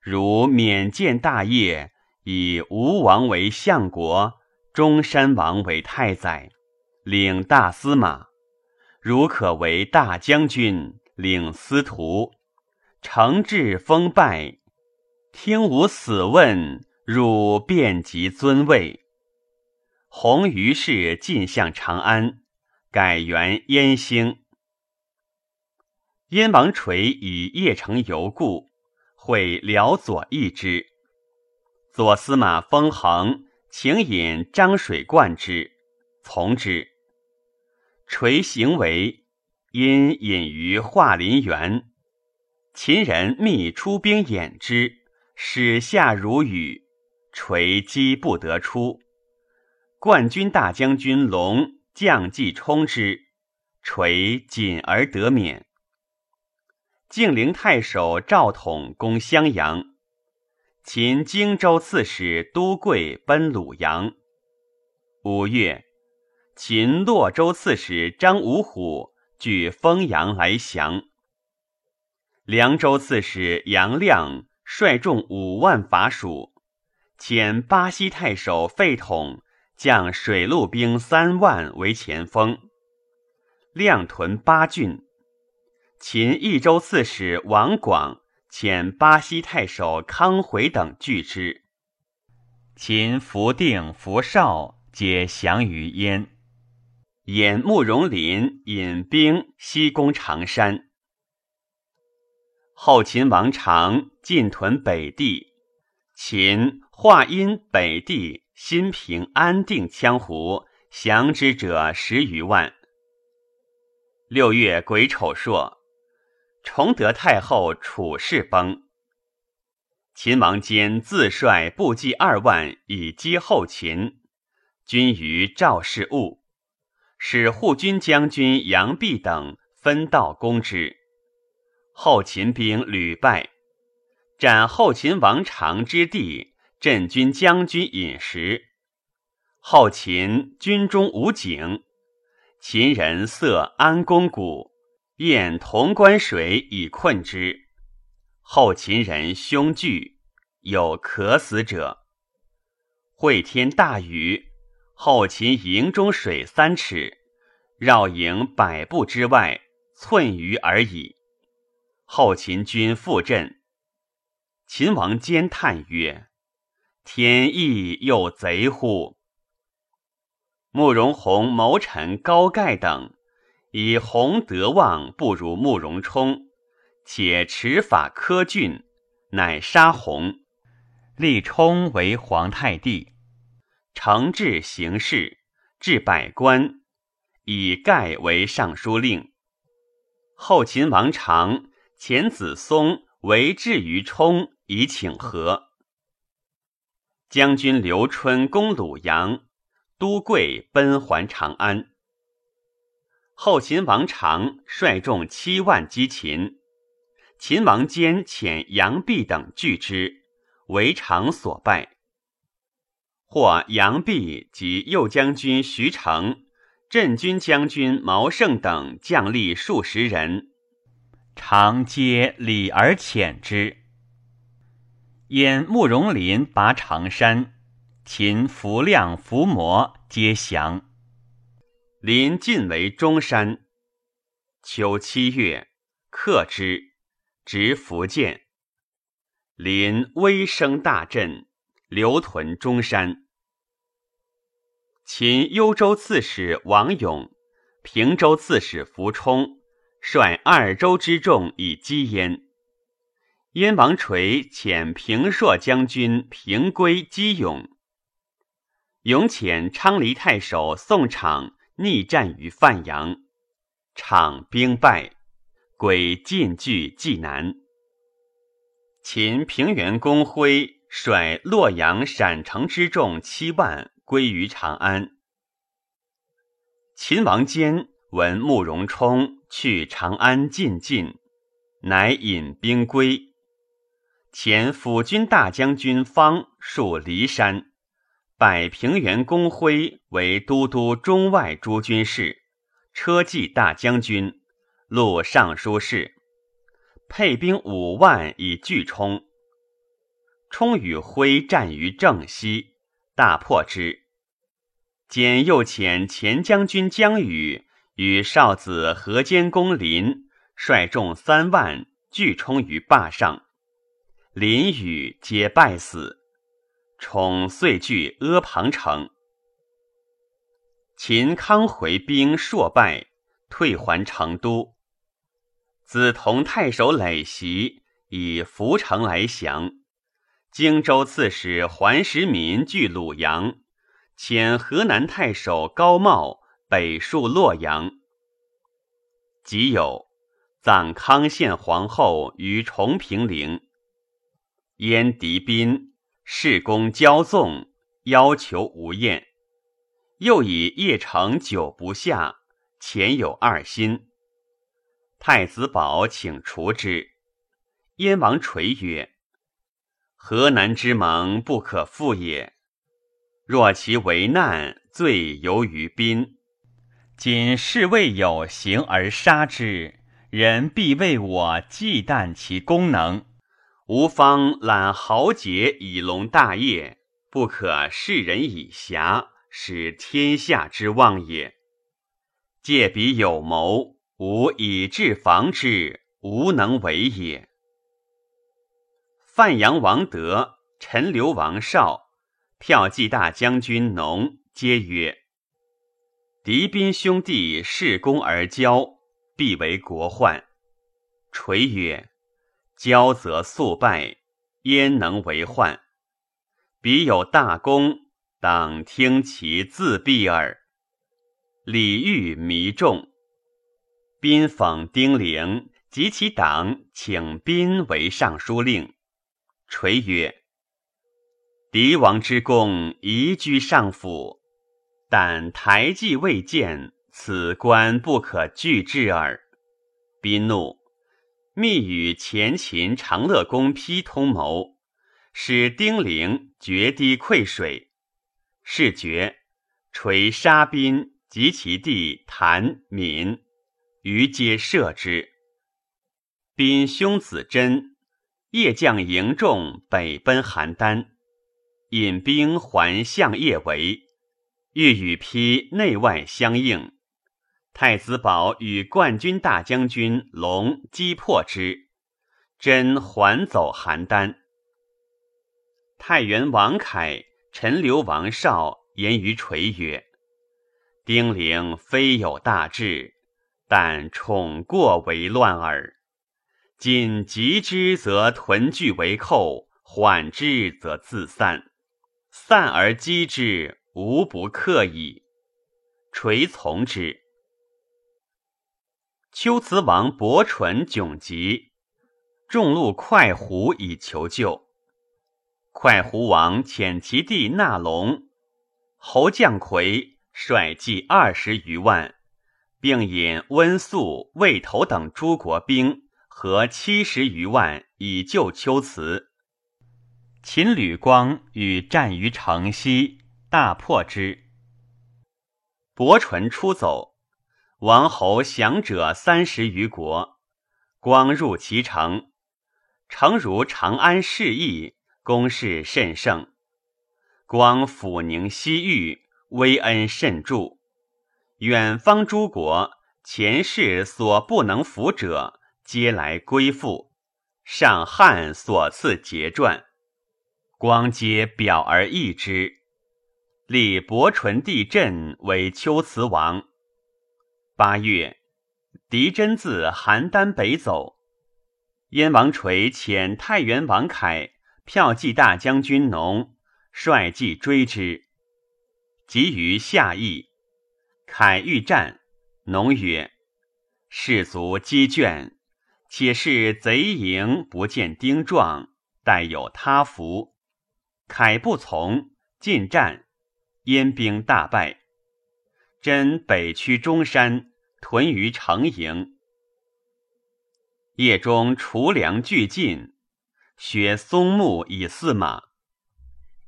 如免见大业。”以吴王为相国，中山王为太宰，领大司马。如可为大将军，领司徒，承制封拜，听吾死问，汝便即尊位。弘于是进向长安，改元燕兴。燕王垂以邺城游故，会辽左翼之。左司马封衡请引漳水灌之，从之。垂行为，因隐于华林园。秦人密出兵掩之，使下如雨，垂击不得出。冠军大将军龙将计冲之，垂谨而得免。晋陵太守赵统攻襄阳。秦荆州刺史都贵奔鲁阳。五月，秦洛州刺史张五虎据丰阳来降。凉州刺史杨亮率众五万伐蜀，遣巴西太守费统将水陆兵三万为前锋。量屯八郡。秦益州刺史王广。遣巴西太守康回等拒之。秦福定、福绍皆降于燕。引慕容林引兵西攻长山。后秦王长进屯北地，秦化因北地新平安定羌胡，降之者十余万。六月癸丑朔。崇德太后楚氏崩，秦王坚自率部骑二万以击后秦，军于赵氏务，使护军将军杨弼等分道攻之。后秦兵屡败，斩后秦王长之弟镇军将军饮食。后秦军中无井，秦人色安公谷。宴潼关水以困之，后秦人凶惧，有渴死者。会天大雨，后秦营中水三尺，绕营百步之外，寸余而已。后秦军复阵，秦王坚叹曰：“天意又贼乎！”慕容宏谋臣高盖等。以弘德望不如慕容冲，且持法苛峻，乃杀弘，立冲为皇太帝，承制行事，置百官，以盖为尚书令。后秦王长遣子松为质于冲，以请和。将军刘春攻鲁阳，都贵奔还长安。后秦王常率众七万击秦，秦王坚遣杨弼等拒之，为常所败。或杨弼及右将军徐成、镇军将军毛胜等将吏数十人，常皆礼而遣之。燕慕容林拔长山，秦伏亮、伏魔皆降。临晋为中山。秋七月，克之，执福建。临威声大振，留屯中山。秦幽州刺史王勇、平州刺史福冲率二州之众以击燕。燕王垂遣平朔将军平归击勇。勇遣昌黎太守宋敞。逆战于范阳，场兵败，鬼进据济南。秦平原公辉率洛阳、陕城之众七万归于长安。秦王坚闻慕容冲去长安进晋，乃引兵归。前辅军大将军方戍骊山。拜平原公辉为都督中外诸军事、车骑大将军、录尚书事，配兵五万以拒冲。冲与辉战于正西，大破之。兼又遣前将军江宇与少子河间公林率众三万拒冲于坝上，林雨皆败死。宠遂据阿房城。秦康回兵硕败，退还成都。子同太守累袭，以涪城来降。荆州刺史桓石民据鲁阳，遣河南太守高茂北戍洛阳。即有葬康献皇后于重平陵。燕狄宾。事功骄纵，要求无厌。又以邺城久不下，前有二心。太子保请除之。燕王垂曰：“河南之盟不可复也。若其为难，罪由于宾。今士未有行而杀之，人必为我忌惮其功能。”吾方揽豪杰以隆大业，不可视人以侠，使天下之望也。借彼有谋，吾以智防之，无能为也。范阳王德、陈留王绍、骠骑大将军农皆曰：“敌宾兄弟恃功而骄，必为国患。”垂曰。骄则速败，焉能为患？彼有大功，当听其自毙耳。李煜迷众，宾讽丁玲及其党，请宾为尚书令。垂曰：“敌王之功，宜居上府，但台计未见，此官不可拒之耳。”宾怒。密与前秦长乐公丕通谋，使丁玲决堤溃水。是决，垂沙宾及其弟谭闵，余皆射之。宾兄子真夜将营众北奔邯郸，引兵还向夜围，欲与丕内外相应。太子保与冠军大将军龙击破之，真还走邯郸。太原王凯、陈留王绍言于垂曰：“丁玲非有大志，但宠过为乱耳。今急之则屯聚为寇，缓之则自散。散而击之，无不克矣。”垂从之。龟兹王伯纯窘急，众路快胡以求救。快胡王遣其弟纳龙、侯将魁率计二十余万，并引温宿、魏头等诸国兵合七十余万以救丘辞。秦吕光与战于城西，大破之。伯纯出走，王侯降者三十余国。光入其城，诚如长安市邑，攻势甚盛。光抚宁西域，威恩甚著。远方诸国前世所不能服者，皆来归附，上汉所赐节传。光皆表而易之，立伯纯帝镇为丘辞王。八月，狄真自邯郸北走，燕王垂遣太原王凯、骠骑大将军农率骑追之。及于下邑，凯欲战，农曰：“士卒积倦，且是贼营不见丁壮，待有他伏。”凯不从，进战，燕兵大败。真北驱中山，屯于城营。夜中除粮俱尽，雪松木以饲马。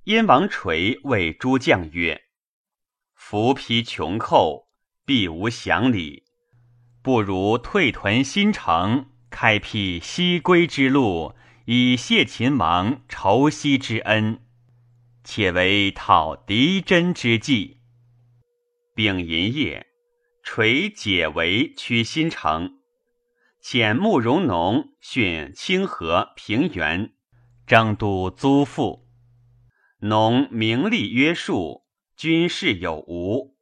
燕王垂谓诸将曰：“伏披穷寇，必无降礼，不如退屯新城，开辟西归之路，以谢秦王仇西之恩。”且为讨敌真之计。丙寅夜，垂解围趋新城，遣慕容农训清河、平原，征都租赋。农名利约束，军事有无，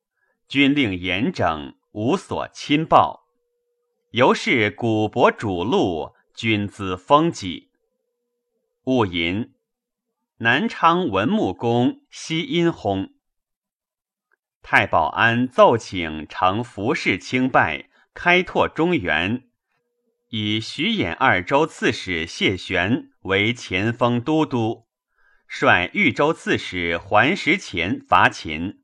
军令严整，无所侵暴。由是古伯主禄，军资丰己。戊寅。南昌文穆公西殷薨。太保安奏请承服侍清拜，开拓中原，以徐兖二州刺史谢玄为前锋都督，率豫州刺史桓石虔伐秦。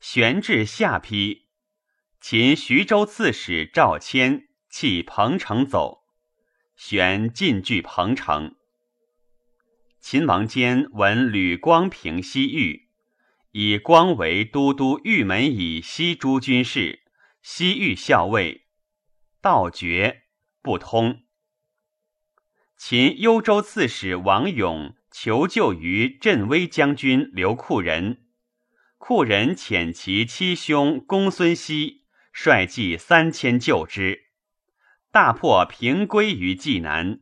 玄至下邳，秦徐州刺史赵谦弃彭城走，玄进据彭城。秦王坚闻吕光平西域，以光为都督玉门以西诸军事、西域校尉，道绝不通。秦幽州刺史王勇求救于镇威将军刘库人，库人遣其七兄公孙熙率骑三千救之，大破平归于济南，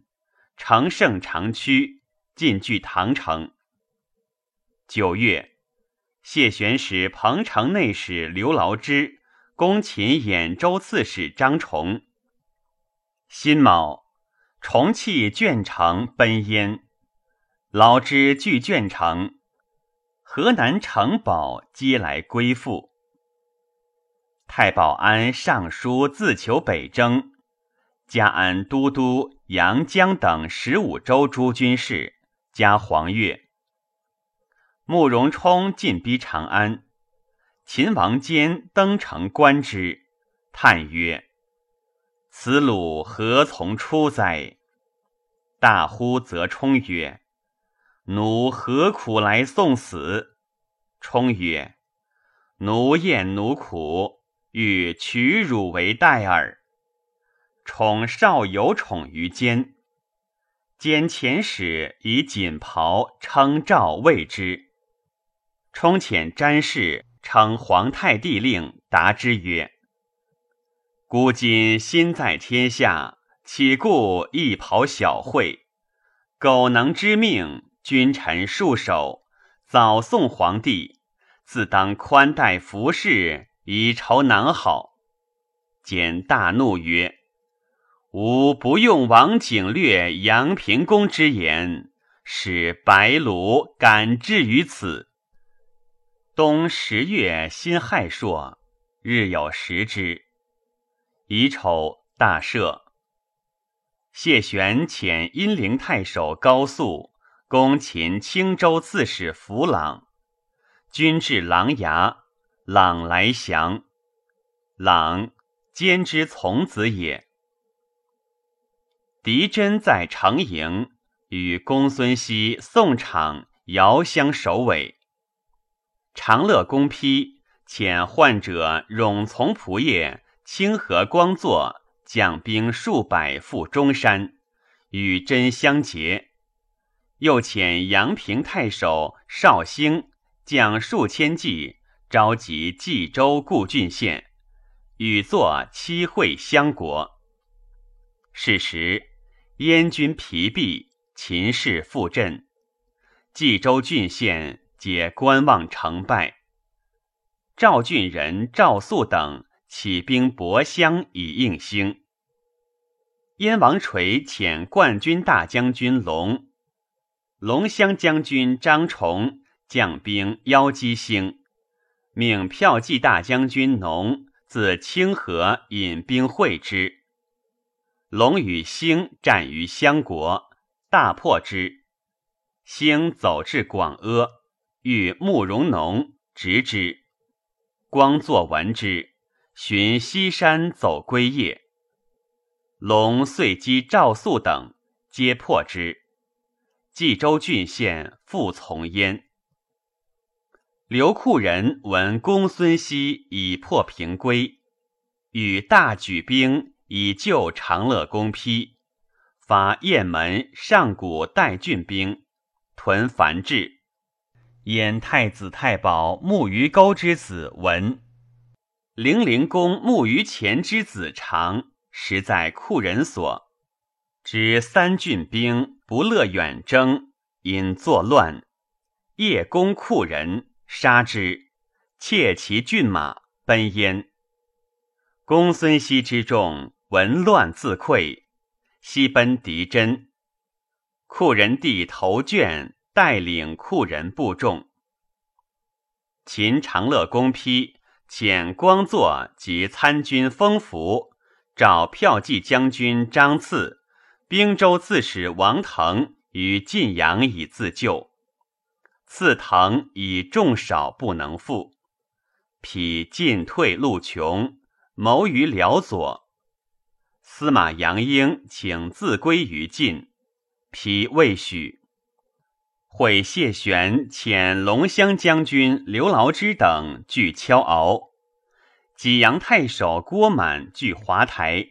乘胜长驱。进据唐城。九月，谢玄使彭城内史刘劳之攻秦兖州刺史张崇。辛卯，重弃卷城奔燕。劳之据卷城，河南城堡皆来归附。太保安上书自求北征，加安都督阳江等十五州诸军事。加黄钺，慕容冲进逼长安，秦王坚登城观之，叹曰：“此鲁何从出哉？”大呼则冲曰：“奴何苦来送死？”冲曰：“奴厌奴苦，欲取汝为代耳。”宠少有宠于坚。兼遣使以锦袍称诏谓之，充遣詹事称皇太帝令，答之曰：“孤今心在天下，岂顾一袍小惠？苟能知命，君臣束手，早送皇帝，自当宽待服侍，以酬囊好。”简大怒曰。吾不用王景略、杨平公之言，使白卢敢至于此。冬十月辛亥朔，日有食之。乙丑，大赦。谢玄遣阴陵太守高肃攻秦青州刺史弗朗，军至琅琊，朗来降。朗，兼之从子也。狄真在成营，与公孙熙、宋敞、遥相首尾。长乐公批遣患者冗从仆射清河光作将兵数百赴中山，与真相结。又遣阳平太守绍兴将数千骑召集冀州固郡县，与作七会相国。是时，燕军疲弊，秦氏复振，冀州郡县皆观望成败。赵郡人赵肃等起兵博襄以应兴。燕王垂遣冠军大将军龙。龙骧将军张崇将兵邀击兴，命骠骑大将军农自清河引兵会之。龙与兴战于襄国，大破之。兴走至广阿，遇慕容农，执之。光作闻之，寻西山走归夜。龙遂击赵肃等，皆破之。冀州郡县复从焉。刘库人闻公孙熙已破平归，与大举兵以救长乐公丕，发雁门、上古代郡兵，屯樊至。燕太子太保慕于沟之子文，零陵公慕于前之子长，实在库人所。知三郡兵不乐远征，因作乱，夜攻库人，杀之，窃其骏马，奔焉。公孙熙之众闻乱自溃，西奔敌真。库人弟头卷带领库人部众。秦长乐公丕遣光作及参军封福，找骠骑将军张赐。兵州刺史王腾于晋阳以自救，赐腾以众少不能复，匹进退路穷，谋于辽左。司马杨英请自归于晋，匹未许。会谢玄遣龙骧将军刘牢之等据敲敖，济阳太守郭满据华台。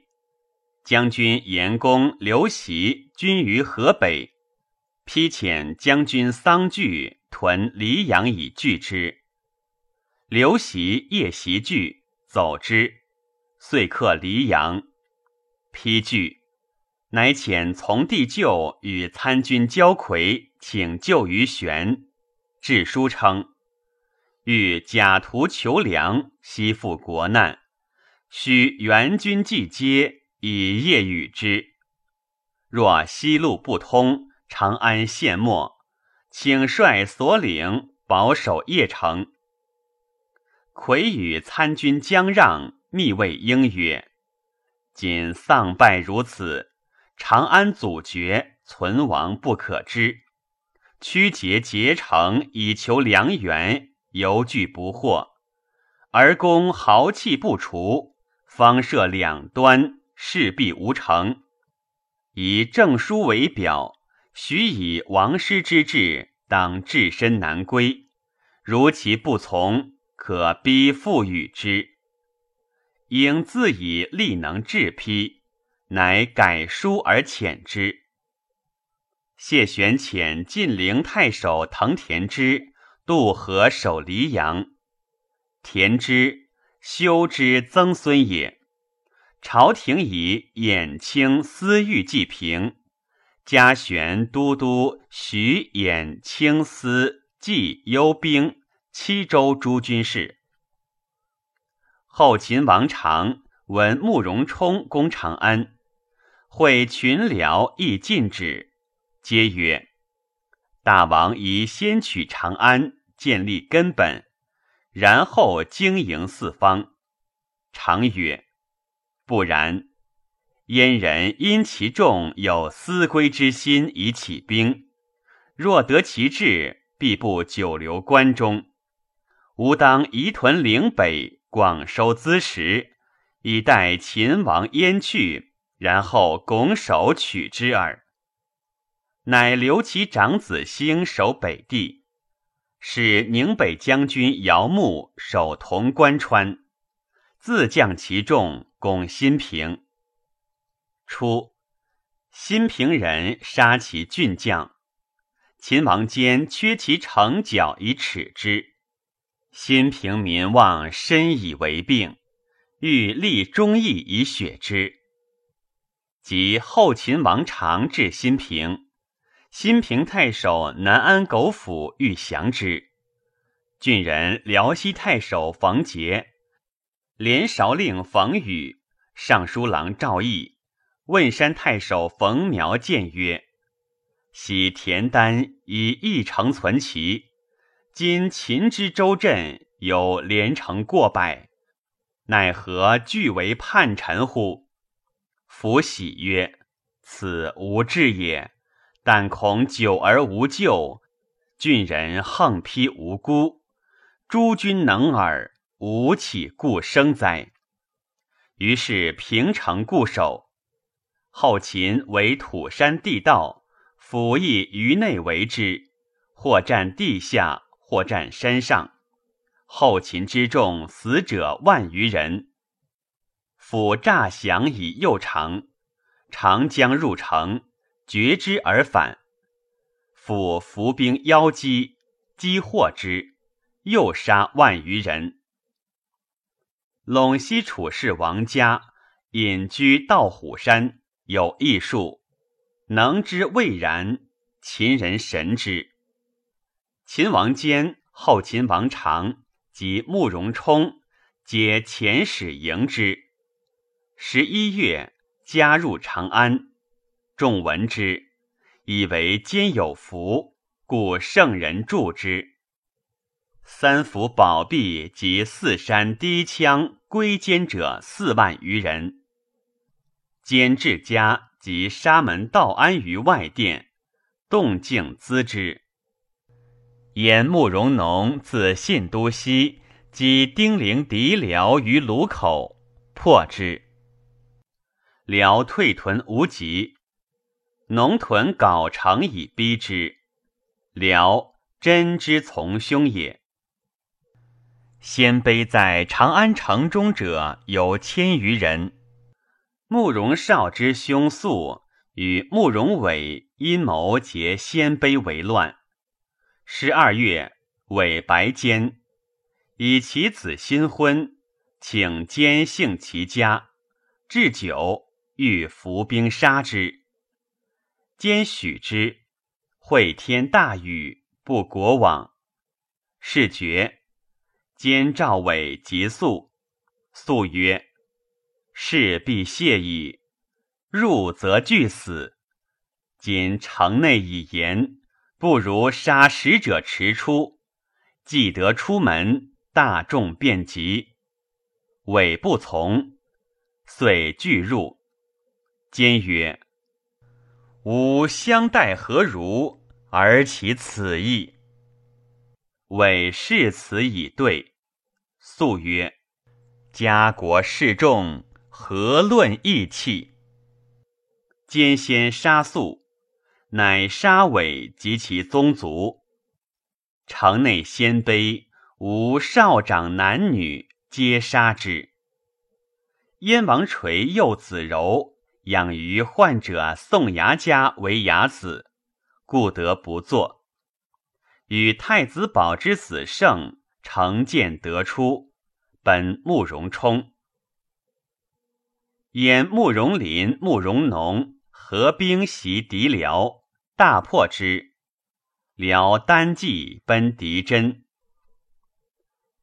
将军严公刘袭军于河北，披遣将军桑巨屯黎阳以拒之。刘袭夜袭拒，走之，遂克黎阳。披拒，乃遣从弟舅与参军焦魁请救于玄。致书称：欲假途求粮，悉复国难，须援军既接。以夜与之。若西路不通，长安陷没，请率所领保守邺城。魁与参军将让密谓应曰：“今丧败如此，长安阻绝，存亡不可知。屈节结成以求良缘，犹惧不获。而公豪气不除，方设两端。”势必无成，以证书为表，许以王师之志，当置身难归。如其不从，可逼复与之。应自以力能制批，乃改书而遣之。谢玄遣晋陵太守滕田之渡河守黎阳，田之修之曾孙也。朝廷以衍清私欲济平，加玄都督徐衍清司济幽兵七州诸军事。后秦王长闻慕容冲攻长安，会群僚亦进止，皆曰：“大王宜先取长安，建立根本，然后经营四方。”常曰。不然，燕人因其众有思归之心以起兵，若得其志，必不久留关中。吾当移屯岭北，广收资食，以待秦王燕去，然后拱手取之耳。乃留其长子兴守北地，使宁北将军姚牧守潼关川，自将其众攻新平。初，新平人杀其郡将，秦王坚缺其城角以耻之。新平民望深以为病，欲立忠义以雪之。及后秦王常至新平。新平太守南安苟府欲降之，郡人辽西太守冯杰、连韶令冯宇、尚书郎赵毅、汶山太守冯苗谏曰：“昔田丹以一城存其，今秦之州镇有连城过百，奈何俱为叛臣乎？”弗喜曰：“此无志也。”但恐久而无救，郡人横批无辜，诸君能耳，吾岂故生哉？于是平城固守。后秦为土山地道，府邑于内为之，或占地下，或占山上。后秦之众死者万余人。府诈降以诱长，长将入城。绝之而返，复伏兵邀击，击获之，又杀万余人。陇西楚氏王家隐居道虎山，有艺术，能之未然，秦人神之。秦王坚、后秦王长及慕容冲皆遣使迎之。十一月，加入长安。众闻之，以为兼有福，故圣人助之。三府宝壁及四山低羌归坚者四万余人。兼至家及沙门道安于外殿，动静资之。言慕容农自信都西击丁陵敌辽于卢口，破之。辽退屯无极。农屯缟城以逼之，辽真之从兄也。鲜卑在长安城中者有千余人。慕容绍之兄素与慕容伟阴谋结鲜卑为乱。十二月，伟白坚，以其子新婚，请奸幸其家，置酒，欲伏兵杀之。兼许之，会天大雨，不国往。是绝。兼赵伟急速，速曰：“事必谢矣。入则俱死。今城内已严，不如杀使者迟出。既得出门，大众便急。伟不从，遂俱入。兼曰。”吾相待何如？而其此意，委视此以对。素曰：“家国事众，何论义气？”兼先杀素，乃杀尾及其宗族。城内鲜卑无少长男女，皆杀之。燕王垂幼子柔。养于患者宋牙家为牙子，故得不作。与太子保之子胜成见得出，本慕容冲。演慕容林、慕容农合兵袭敌辽，大破之。辽单骑奔敌真。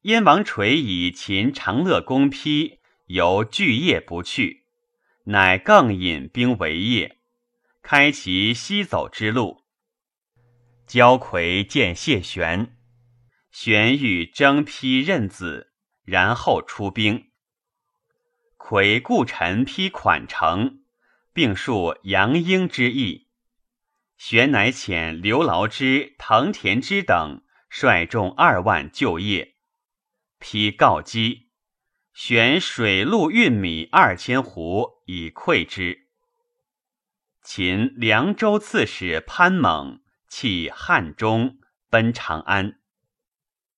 燕王垂以秦长乐公批，由巨业不去。乃更引兵为业，开其西走之路。焦魁见谢玄，玄欲征批任子，然后出兵。魁故臣批款城，并述杨英之意。玄乃遣刘牢之、滕田之等率众二万就业，批告击，选水陆运米二千斛以馈之。秦凉州刺史潘猛弃汉中，奔长安。